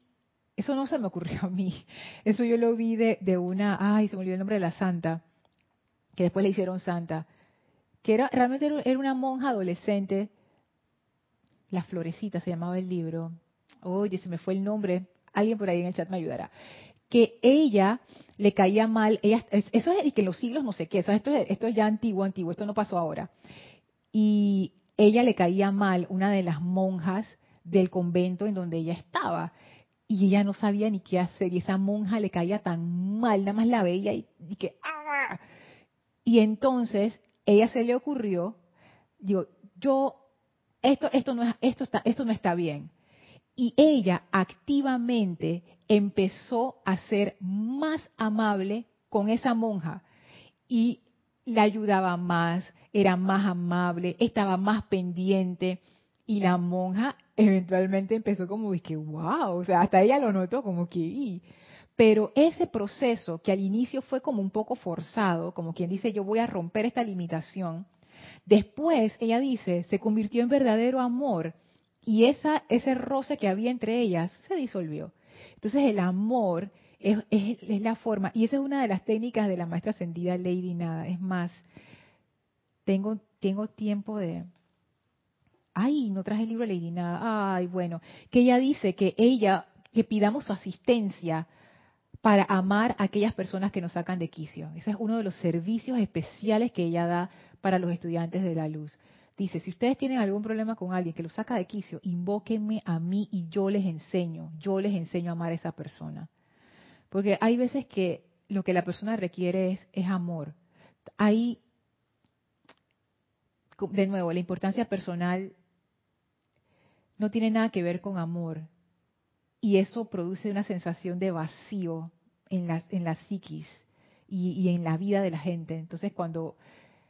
eso no se me ocurrió a mí, [laughs] eso yo lo vi de, de una, ay, se me olvidó el nombre de la santa, que después le hicieron santa, que era realmente era una monja adolescente, La Florecita se llamaba el libro, oye, se me fue el nombre, alguien por ahí en el chat me ayudará. Que ella le caía mal, eso es que los siglos no sé qué, esto, esto es ya antiguo, antiguo, esto no pasó ahora. Y ella le caía mal una de las monjas del convento en donde ella estaba. Y ella no sabía ni qué hacer. Y esa monja le caía tan mal, nada más la veía y, que... ¡ah! Y entonces ella se le ocurrió, digo, yo, esto, esto, no, es, esto, está, esto no está bien. Y ella activamente empezó a ser más amable con esa monja. Y la ayudaba más, era más amable, estaba más pendiente y la monja eventualmente empezó como que wow, o sea, hasta ella lo notó como que pero ese proceso que al inicio fue como un poco forzado, como quien dice yo voy a romper esta limitación, después ella dice se convirtió en verdadero amor y esa ese roce que había entre ellas se disolvió. Entonces el amor es, es, la forma, y esa es una de las técnicas de la maestra ascendida Lady Nada. Es más, tengo, tengo tiempo de... Ay, no traje el libro de Lady Nada. Ay, bueno, que ella dice que ella, que pidamos su asistencia para amar a aquellas personas que nos sacan de quicio. Ese es uno de los servicios especiales que ella da para los estudiantes de la luz. Dice, si ustedes tienen algún problema con alguien que los saca de quicio, invóquenme a mí y yo les enseño, yo les enseño a amar a esa persona. Porque hay veces que lo que la persona requiere es, es amor. Hay, de nuevo, la importancia personal no tiene nada que ver con amor. Y eso produce una sensación de vacío en la, en la psiquis y, y en la vida de la gente. Entonces, cuando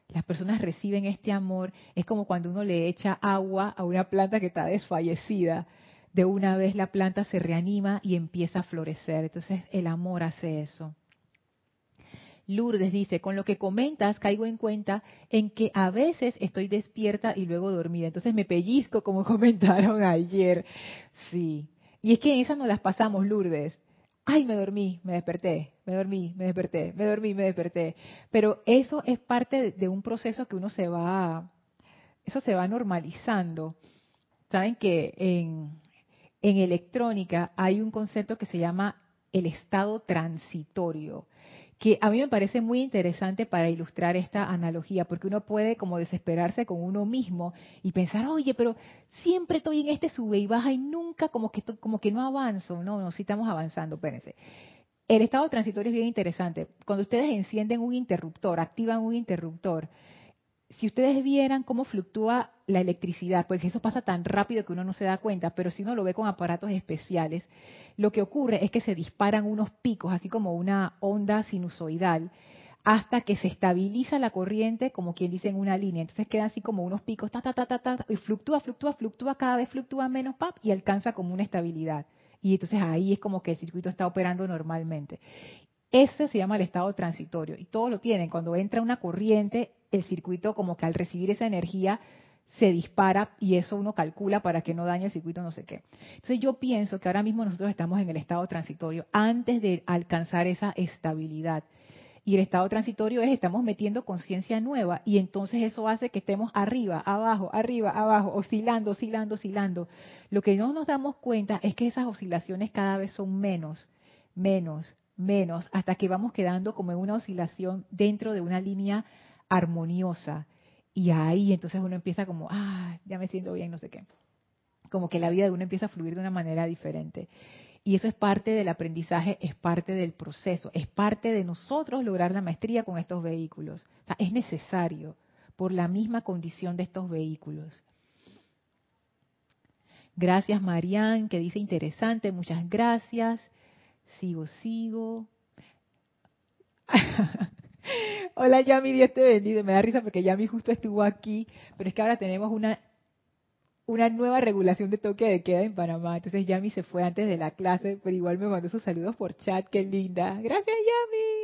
las personas reciben este amor, es como cuando uno le echa agua a una planta que está desfallecida. De una vez la planta se reanima y empieza a florecer. Entonces, el amor hace eso. Lourdes dice, con lo que comentas caigo en cuenta en que a veces estoy despierta y luego dormida. Entonces me pellizco como [laughs] comentaron ayer. Sí. Y es que en esa nos las pasamos, Lourdes. Ay, me dormí, me desperté, me dormí, me desperté, me dormí, me desperté. Pero eso es parte de un proceso que uno se va, eso se va normalizando. Saben que en electrónica hay un concepto que se llama el estado transitorio que a mí me parece muy interesante para ilustrar esta analogía, porque uno puede como desesperarse con uno mismo y pensar, oye, pero siempre estoy en este sube y baja y nunca como que, como que no avanzo. No, no, sí estamos avanzando, espérense. El estado transitorio es bien interesante. Cuando ustedes encienden un interruptor, activan un interruptor, si ustedes vieran cómo fluctúa la electricidad, porque eso pasa tan rápido que uno no se da cuenta, pero si uno lo ve con aparatos especiales, lo que ocurre es que se disparan unos picos, así como una onda sinusoidal, hasta que se estabiliza la corriente, como quien dice en una línea. Entonces quedan así como unos picos, ta, ta, ta, ta, ta, y fluctúa, fluctúa, fluctúa, cada vez fluctúa menos, pap, y alcanza como una estabilidad. Y entonces ahí es como que el circuito está operando normalmente. Ese se llama el estado transitorio y todos lo tienen. Cuando entra una corriente, el circuito como que al recibir esa energía se dispara y eso uno calcula para que no dañe el circuito no sé qué. Entonces yo pienso que ahora mismo nosotros estamos en el estado transitorio antes de alcanzar esa estabilidad. Y el estado transitorio es estamos metiendo conciencia nueva y entonces eso hace que estemos arriba, abajo, arriba, abajo, oscilando, oscilando, oscilando. Lo que no nos damos cuenta es que esas oscilaciones cada vez son menos, menos, menos, hasta que vamos quedando como en una oscilación dentro de una línea armoniosa. Y ahí entonces uno empieza como, ah, ya me siento bien, no sé qué. Como que la vida de uno empieza a fluir de una manera diferente. Y eso es parte del aprendizaje, es parte del proceso, es parte de nosotros lograr la maestría con estos vehículos. Es necesario por la misma condición de estos vehículos. Gracias, Marian, que dice interesante, muchas gracias. Sigo, sigo. [laughs] Hola Yami, Dios te bendiga. Me da risa porque Yami justo estuvo aquí, pero es que ahora tenemos una una nueva regulación de toque de queda en Panamá. Entonces Yami se fue antes de la clase, pero igual me mandó sus saludos por chat. Qué linda. Gracias Yami.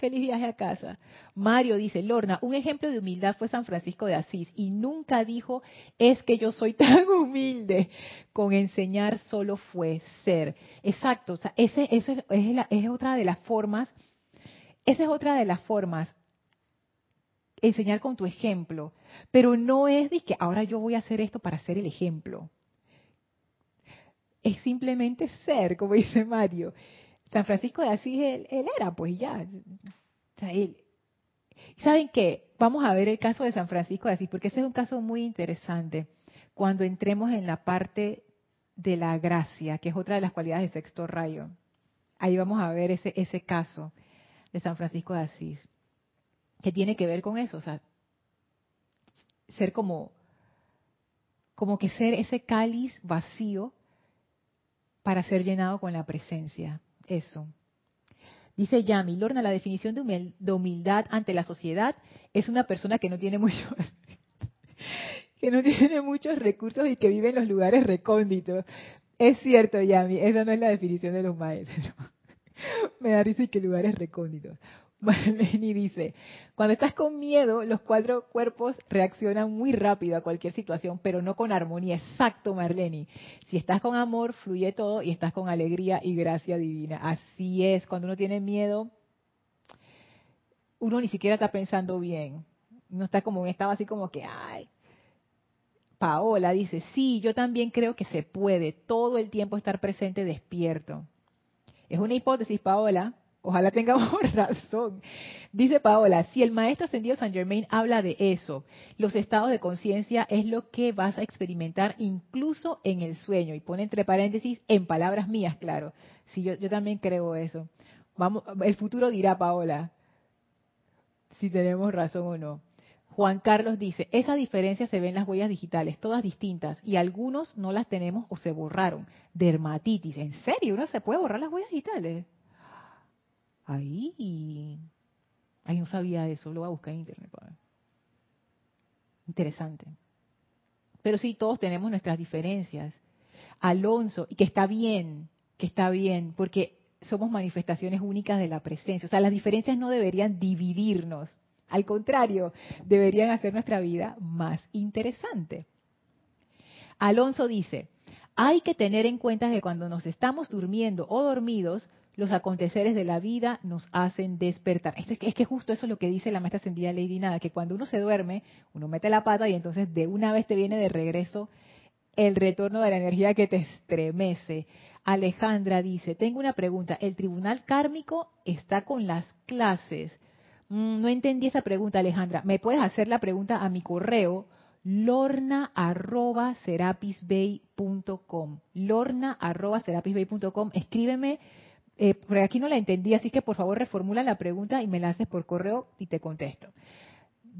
Feliz viaje a casa. Mario dice, Lorna, un ejemplo de humildad fue San Francisco de Asís y nunca dijo, es que yo soy [laughs] tan humilde. Con enseñar solo fue ser. Exacto, o sea, ese, ese es, es otra de las formas, esa es otra de las formas, enseñar con tu ejemplo, pero no es de que ahora yo voy a hacer esto para ser el ejemplo. Es simplemente ser, como dice Mario. San Francisco de Asís, él, era, pues ya. ¿Saben qué? Vamos a ver el caso de San Francisco de Asís, porque ese es un caso muy interesante. Cuando entremos en la parte de la gracia, que es otra de las cualidades del sexto rayo. Ahí vamos a ver ese, ese caso de San Francisco de Asís, que tiene que ver con eso, o sea, ser como, como que ser ese cáliz vacío para ser llenado con la presencia eso. Dice Yami, Lorna, la definición de humildad ante la sociedad es una persona que no tiene muchos [laughs] que no tiene muchos recursos y que vive en los lugares recónditos. Es cierto, Yami, esa no es la definición de los maestros. [laughs] Me da risa que lugares recónditos. [laughs] Marlene dice, cuando estás con miedo, los cuatro cuerpos reaccionan muy rápido a cualquier situación, pero no con armonía. Exacto, Marlene. Si estás con amor, fluye todo y estás con alegría y gracia divina. Así es, cuando uno tiene miedo, uno ni siquiera está pensando bien. No está como, estaba así como que, ay. Paola dice, sí, yo también creo que se puede todo el tiempo estar presente despierto. Es una hipótesis, Paola, Ojalá tengamos [laughs] razón. Dice Paola, si el maestro ascendido San Germain habla de eso, los estados de conciencia es lo que vas a experimentar incluso en el sueño. Y pone entre paréntesis, en palabras mías, claro. Sí, yo, yo también creo eso. Vamos, el futuro dirá Paola si tenemos razón o no. Juan Carlos dice, esa diferencia se ve en las huellas digitales, todas distintas, y algunos no las tenemos o se borraron. Dermatitis, ¿en serio? ¿Uno se puede borrar las huellas digitales? Ahí, ahí no sabía eso, lo voy a buscar en internet. Interesante. Pero sí, todos tenemos nuestras diferencias. Alonso, y que está bien, que está bien, porque somos manifestaciones únicas de la presencia. O sea, las diferencias no deberían dividirnos. Al contrario, deberían hacer nuestra vida más interesante. Alonso dice, hay que tener en cuenta que cuando nos estamos durmiendo o dormidos, los aconteceres de la vida nos hacen despertar. Es que, es que justo eso es lo que dice la maestra ascendida Lady Nada, que cuando uno se duerme, uno mete la pata y entonces de una vez te viene de regreso el retorno de la energía que te estremece. Alejandra dice, tengo una pregunta, ¿el tribunal kármico está con las clases? Mm, no entendí esa pregunta, Alejandra. ¿Me puedes hacer la pregunta a mi correo? lorna arroba lorna arroba escríbeme eh, porque aquí no la entendí así que por favor reformula la pregunta y me la haces por correo y te contesto.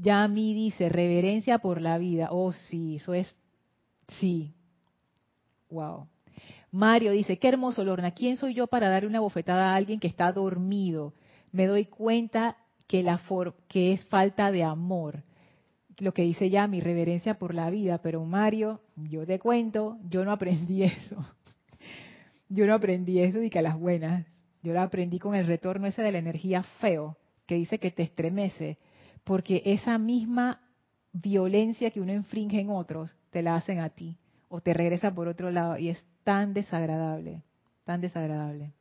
Yami dice reverencia por la vida oh sí eso es sí. Wow Mario dice qué hermoso Lorna. Quién soy yo para darle una bofetada a alguien que está dormido me doy cuenta que, la que es falta de amor. Lo que dice ya mi reverencia por la vida, pero Mario, yo te cuento, yo no aprendí [laughs] eso. Yo no aprendí eso y que a las buenas. Yo lo aprendí con el retorno ese de la energía feo, que dice que te estremece, porque esa misma violencia que uno infringe en otros, te la hacen a ti, o te regresa por otro lado, y es tan desagradable, tan desagradable.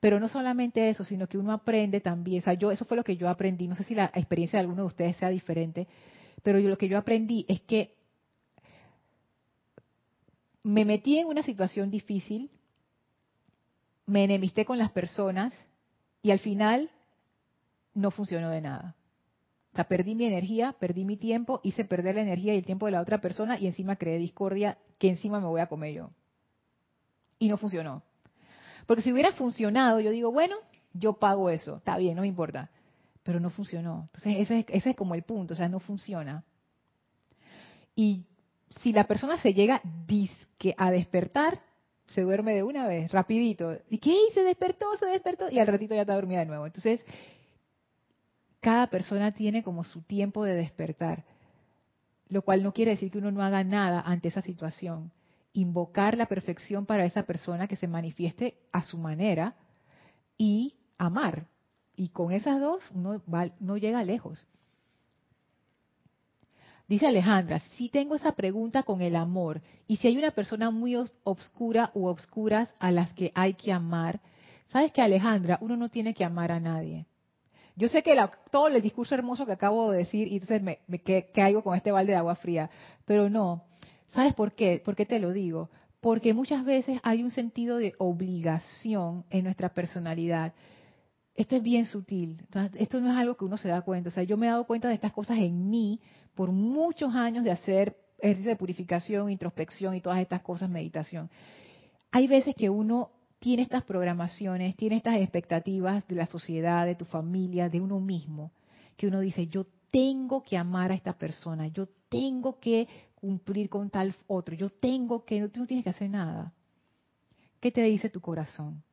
Pero no solamente eso, sino que uno aprende también, o sea, yo eso fue lo que yo aprendí, no sé si la experiencia de alguno de ustedes sea diferente, pero yo lo que yo aprendí es que me metí en una situación difícil, me enemisté con las personas y al final no funcionó de nada. O sea, perdí mi energía, perdí mi tiempo, hice perder la energía y el tiempo de la otra persona y encima creé discordia que encima me voy a comer yo. Y no funcionó. Porque si hubiera funcionado, yo digo, bueno, yo pago eso, está bien, no me importa. Pero no funcionó. Entonces, ese es, ese es como el punto, o sea, no funciona. Y si la persona se llega a despertar, se duerme de una vez, rapidito. ¿Y qué? Se despertó, se despertó, y al ratito ya está dormida de nuevo. Entonces, cada persona tiene como su tiempo de despertar, lo cual no quiere decir que uno no haga nada ante esa situación invocar la perfección para esa persona que se manifieste a su manera y amar. Y con esas dos uno no llega lejos. Dice Alejandra, si tengo esa pregunta con el amor, y si hay una persona muy obscura u obscuras a las que hay que amar, sabes que Alejandra, uno no tiene que amar a nadie. Yo sé que todo el discurso hermoso que acabo de decir, y entonces me, me caigo con este balde de agua fría, pero no, ¿Sabes por qué? ¿Por qué te lo digo? Porque muchas veces hay un sentido de obligación en nuestra personalidad. Esto es bien sutil. Esto no es algo que uno se da cuenta. O sea, yo me he dado cuenta de estas cosas en mí por muchos años de hacer ejercicio de purificación, introspección y todas estas cosas, meditación. Hay veces que uno tiene estas programaciones, tiene estas expectativas de la sociedad, de tu familia, de uno mismo, que uno dice, yo tengo que amar a esta persona, yo tengo que cumplir con tal otro, yo tengo que, tú no tienes que hacer nada. ¿Qué te dice tu corazón?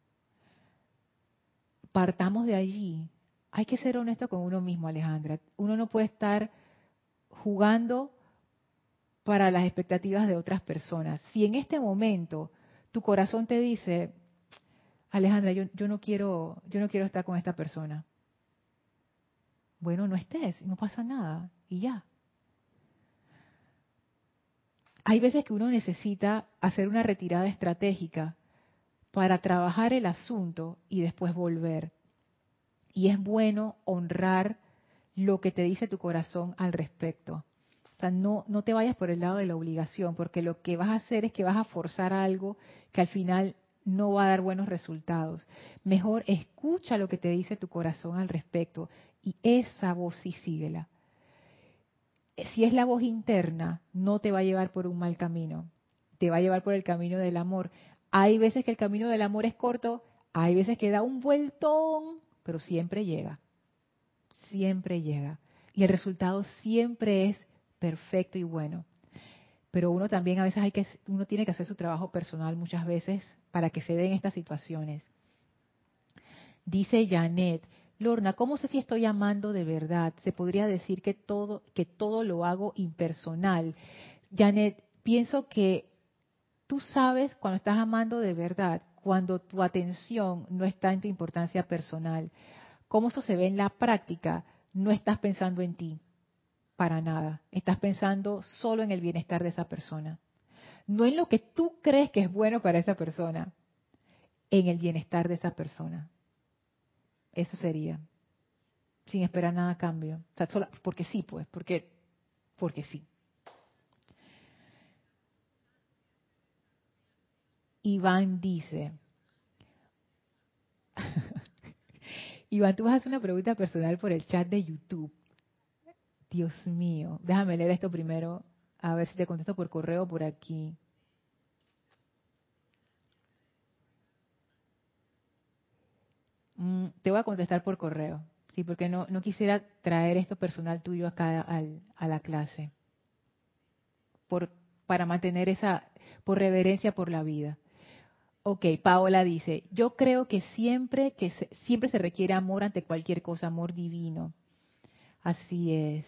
Partamos de allí. Hay que ser honesto con uno mismo, Alejandra. Uno no puede estar jugando para las expectativas de otras personas. Si en este momento tu corazón te dice, Alejandra, yo, no quiero, yo no quiero estar con esta persona. Bueno, no estés, no pasa nada y ya hay veces que uno necesita hacer una retirada estratégica para trabajar el asunto y después volver. Y es bueno honrar lo que te dice tu corazón al respecto. O sea, no, no te vayas por el lado de la obligación, porque lo que vas a hacer es que vas a forzar algo que al final no va a dar buenos resultados. Mejor escucha lo que te dice tu corazón al respecto y esa voz sí síguela si es la voz interna, no te va a llevar por un mal camino, te va a llevar por el camino del amor. Hay veces que el camino del amor es corto, hay veces que da un vueltón, pero siempre llega, siempre llega. Y el resultado siempre es perfecto y bueno. Pero uno también a veces hay que, uno tiene que hacer su trabajo personal muchas veces para que se den estas situaciones. Dice Janet, Lorna, ¿cómo sé si estoy amando de verdad? Se podría decir que todo, que todo lo hago impersonal. Janet, pienso que tú sabes cuando estás amando de verdad, cuando tu atención no está en tu importancia personal. ¿Cómo esto se ve en la práctica? No estás pensando en ti, para nada. Estás pensando solo en el bienestar de esa persona. No en lo que tú crees que es bueno para esa persona, en el bienestar de esa persona. Eso sería. Sin esperar nada a cambio. O sea, porque sí, pues, porque, porque sí. Iván dice, Iván, tú vas a hacer una pregunta personal por el chat de YouTube. Dios mío, déjame leer esto primero, a ver si te contesto por correo por aquí. Mm, te voy a contestar por correo, sí, porque no, no quisiera traer esto personal tuyo acá a la clase, por, para mantener esa, por reverencia por la vida. Ok, Paola dice, yo creo que siempre, que siempre se requiere amor ante cualquier cosa, amor divino. Así es.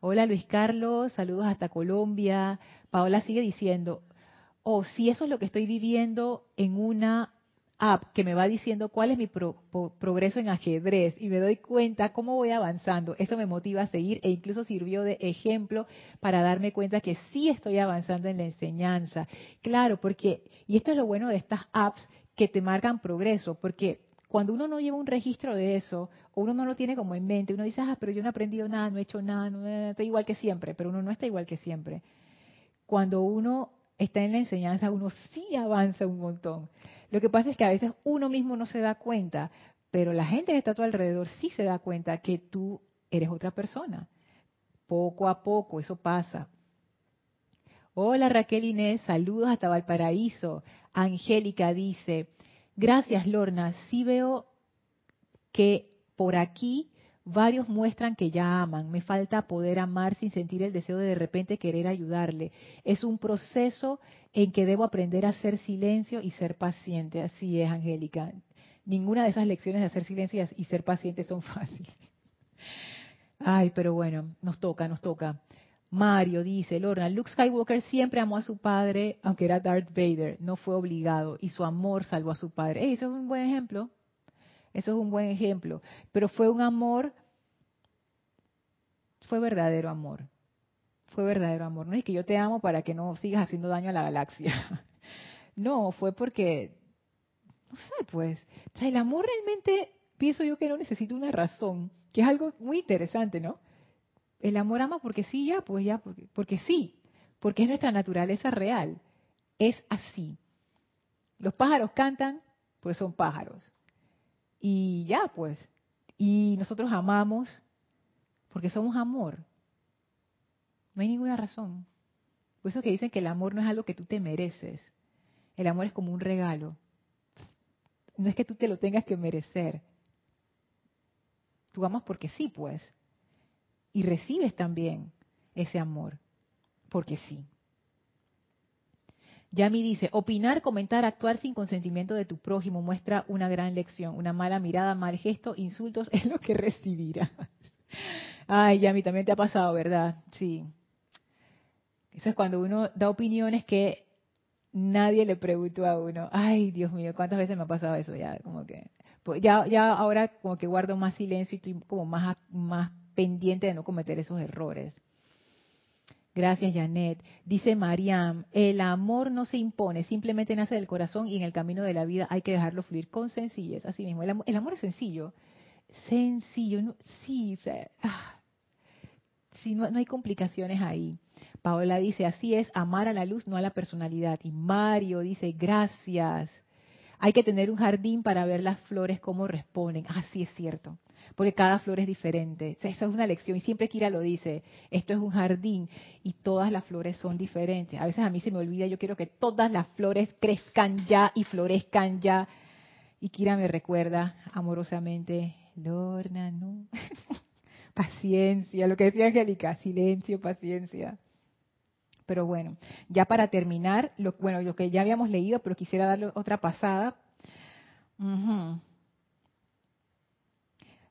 Hola Luis Carlos, saludos hasta Colombia. Paola sigue diciendo, oh, si eso es lo que estoy viviendo en una app que me va diciendo cuál es mi progreso en ajedrez y me doy cuenta cómo voy avanzando. Eso me motiva a seguir e incluso sirvió de ejemplo para darme cuenta que sí estoy avanzando en la enseñanza. Claro, porque, y esto es lo bueno de estas apps que te marcan progreso, porque cuando uno no lleva un registro de eso, o uno no lo tiene como en mente, uno dice, ah, pero yo no he aprendido nada, no he hecho nada, no, estoy igual que siempre, pero uno no está igual que siempre. Cuando uno está en la enseñanza, uno sí avanza un montón. Lo que pasa es que a veces uno mismo no se da cuenta, pero la gente que está a tu alrededor sí se da cuenta que tú eres otra persona. Poco a poco, eso pasa. Hola Raquel Inés, saludos hasta Valparaíso. Angélica dice, gracias Lorna, sí veo que por aquí Varios muestran que ya aman. Me falta poder amar sin sentir el deseo de de repente querer ayudarle. Es un proceso en que debo aprender a hacer silencio y ser paciente. Así es, Angélica. Ninguna de esas lecciones de hacer silencio y ser paciente son [laughs] fáciles. Ay, pero bueno, nos toca, nos toca. Mario dice, Lorna, Luke Skywalker siempre amó a su padre, aunque era Darth Vader, no fue obligado, y su amor salvó a su padre. eso es un buen ejemplo. Eso es un buen ejemplo. Pero fue un amor, fue verdadero amor. Fue verdadero amor. No es que yo te amo para que no sigas haciendo daño a la galaxia. [laughs] No, fue porque, no sé, pues, o sea, el amor realmente pienso yo que no necesita una razón, que es algo muy interesante, ¿no? El amor ama porque sí, ya, pues ya, porque, porque sí, porque es nuestra naturaleza real. Es así. Los pájaros cantan, pues son pájaros. Y ya, pues. Y nosotros amamos porque somos amor. No hay ninguna razón. Por eso que dicen que el amor no es algo que tú te mereces. El amor es como un regalo. No es que tú te lo tengas que merecer. Tú amas porque sí, pues. Y recibes también ese amor porque sí. Yami dice, opinar, comentar, actuar sin consentimiento de tu prójimo muestra una gran lección. Una mala mirada, mal gesto, insultos [laughs] es lo que recibirás. Ay, Yami, también te ha pasado, ¿verdad? Sí. Eso es cuando uno da opiniones que nadie le preguntó a uno. Ay, Dios mío, ¿cuántas veces me ha pasado eso? Ya, como que, pues ya, ya ahora como que guardo más silencio y estoy como más, más pendiente de no cometer esos errores. Gracias, Janet. Dice Mariam, el amor no se impone, simplemente nace del corazón y en el camino de la vida hay que dejarlo fluir con sencillez. Así mismo, el amor, es sencillo. Sencillo, sí, ah, sí no, no hay complicaciones ahí. Paola dice, así es, amar a la luz, no a la personalidad. Y Mario dice, gracias. Hay que tener un jardín para ver las flores cómo responden. Así es cierto porque cada flor es diferente. Esa es una lección y siempre Kira lo dice, esto es un jardín y todas las flores son diferentes. A veces a mí se me olvida, yo quiero que todas las flores crezcan ya y florezcan ya. Y Kira me recuerda amorosamente, Lorna, no. [laughs] Paciencia, lo que decía Angélica, silencio, paciencia. Pero bueno, ya para terminar, lo, bueno, lo que ya habíamos leído, pero quisiera darle otra pasada.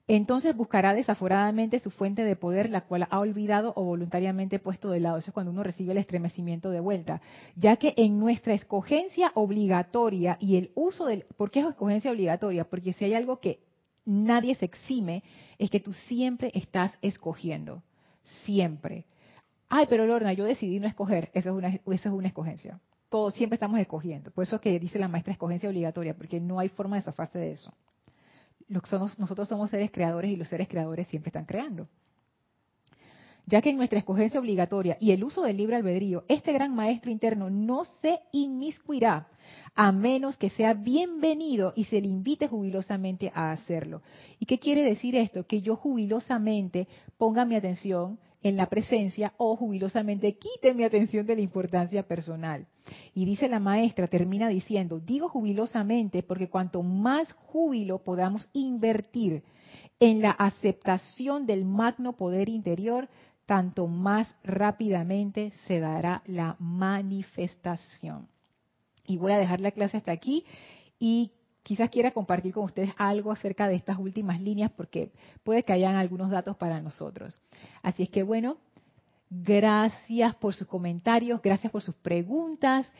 Entonces buscará desaforadamente su fuente de poder, la cual ha olvidado o voluntariamente puesto de lado. Eso es cuando uno recibe el estremecimiento de vuelta. Ya que en nuestra escogencia obligatoria y el uso del... ¿Por qué es escogencia obligatoria? Porque si hay algo que nadie se exime, es que tú siempre estás escogiendo. Siempre. Ay, pero Lorna, yo decidí no escoger. Eso es una, eso es una escogencia. Todos siempre estamos escogiendo. Por eso es que dice la maestra escogencia obligatoria, porque no hay forma de zafarse de eso. nosotros somos seres creadores y los seres creadores siempre están creando. Ya que en nuestra escogencia obligatoria y el uso del libre albedrío, este gran maestro interno no se inmiscuirá a menos que sea bienvenido y se le invite jubilosamente a hacerlo. ¿Y qué quiere decir esto? Que yo jubilosamente ponga mi atención en la presencia o jubilosamente quite mi atención de la importancia personal. Y dice la maestra, termina diciendo, digo jubilosamente porque cuanto más júbilo podamos invertir en la aceptación del magno poder interior, tanto más rápidamente se dará la manifestación. Y voy a dejar la clase hasta aquí y quizás quiera compartir con ustedes algo acerca de estas últimas líneas porque puede que hayan algunos datos para nosotros. Así es que bueno, gracias por sus comentarios, gracias por sus preguntas,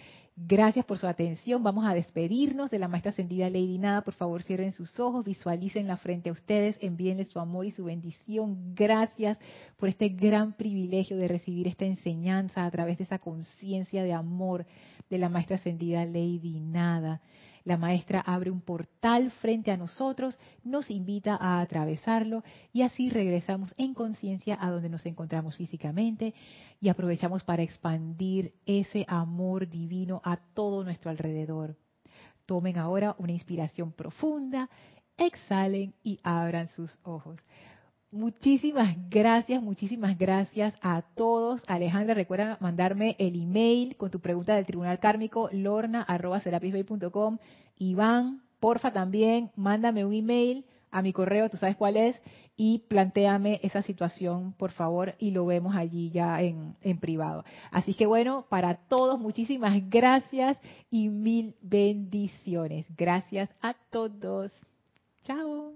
gracias por su atención. Vamos a despedirnos de la maestra ascendida Lady Nada. Por favor, cierren sus ojos, visualicen la frente a ustedes, envíenle su amor y su bendición. Gracias por este gran privilegio de recibir esta enseñanza a través de esa conciencia de amor de la maestra ascendida Lady Nada. La maestra abre un portal frente a nosotros, nos invita a atravesarlo y así regresamos en conciencia a donde nos encontramos físicamente y aprovechamos para expandir ese amor divino a todo nuestro alrededor. Tomen ahora una inspiración profunda, exhalen y abran sus ojos. Muchísimas gracias, muchísimas gracias a todos. Alejandra, recuerda mandarme el email con tu pregunta del Tribunal Kármico, lorna.com. Iván, porfa también, mándame un email a mi correo, tú sabes cuál es, y planteame esa situación, por favor, y lo vemos allí ya en, en privado. Así que bueno, para todos, muchísimas gracias y mil bendiciones. Gracias a todos. Chao.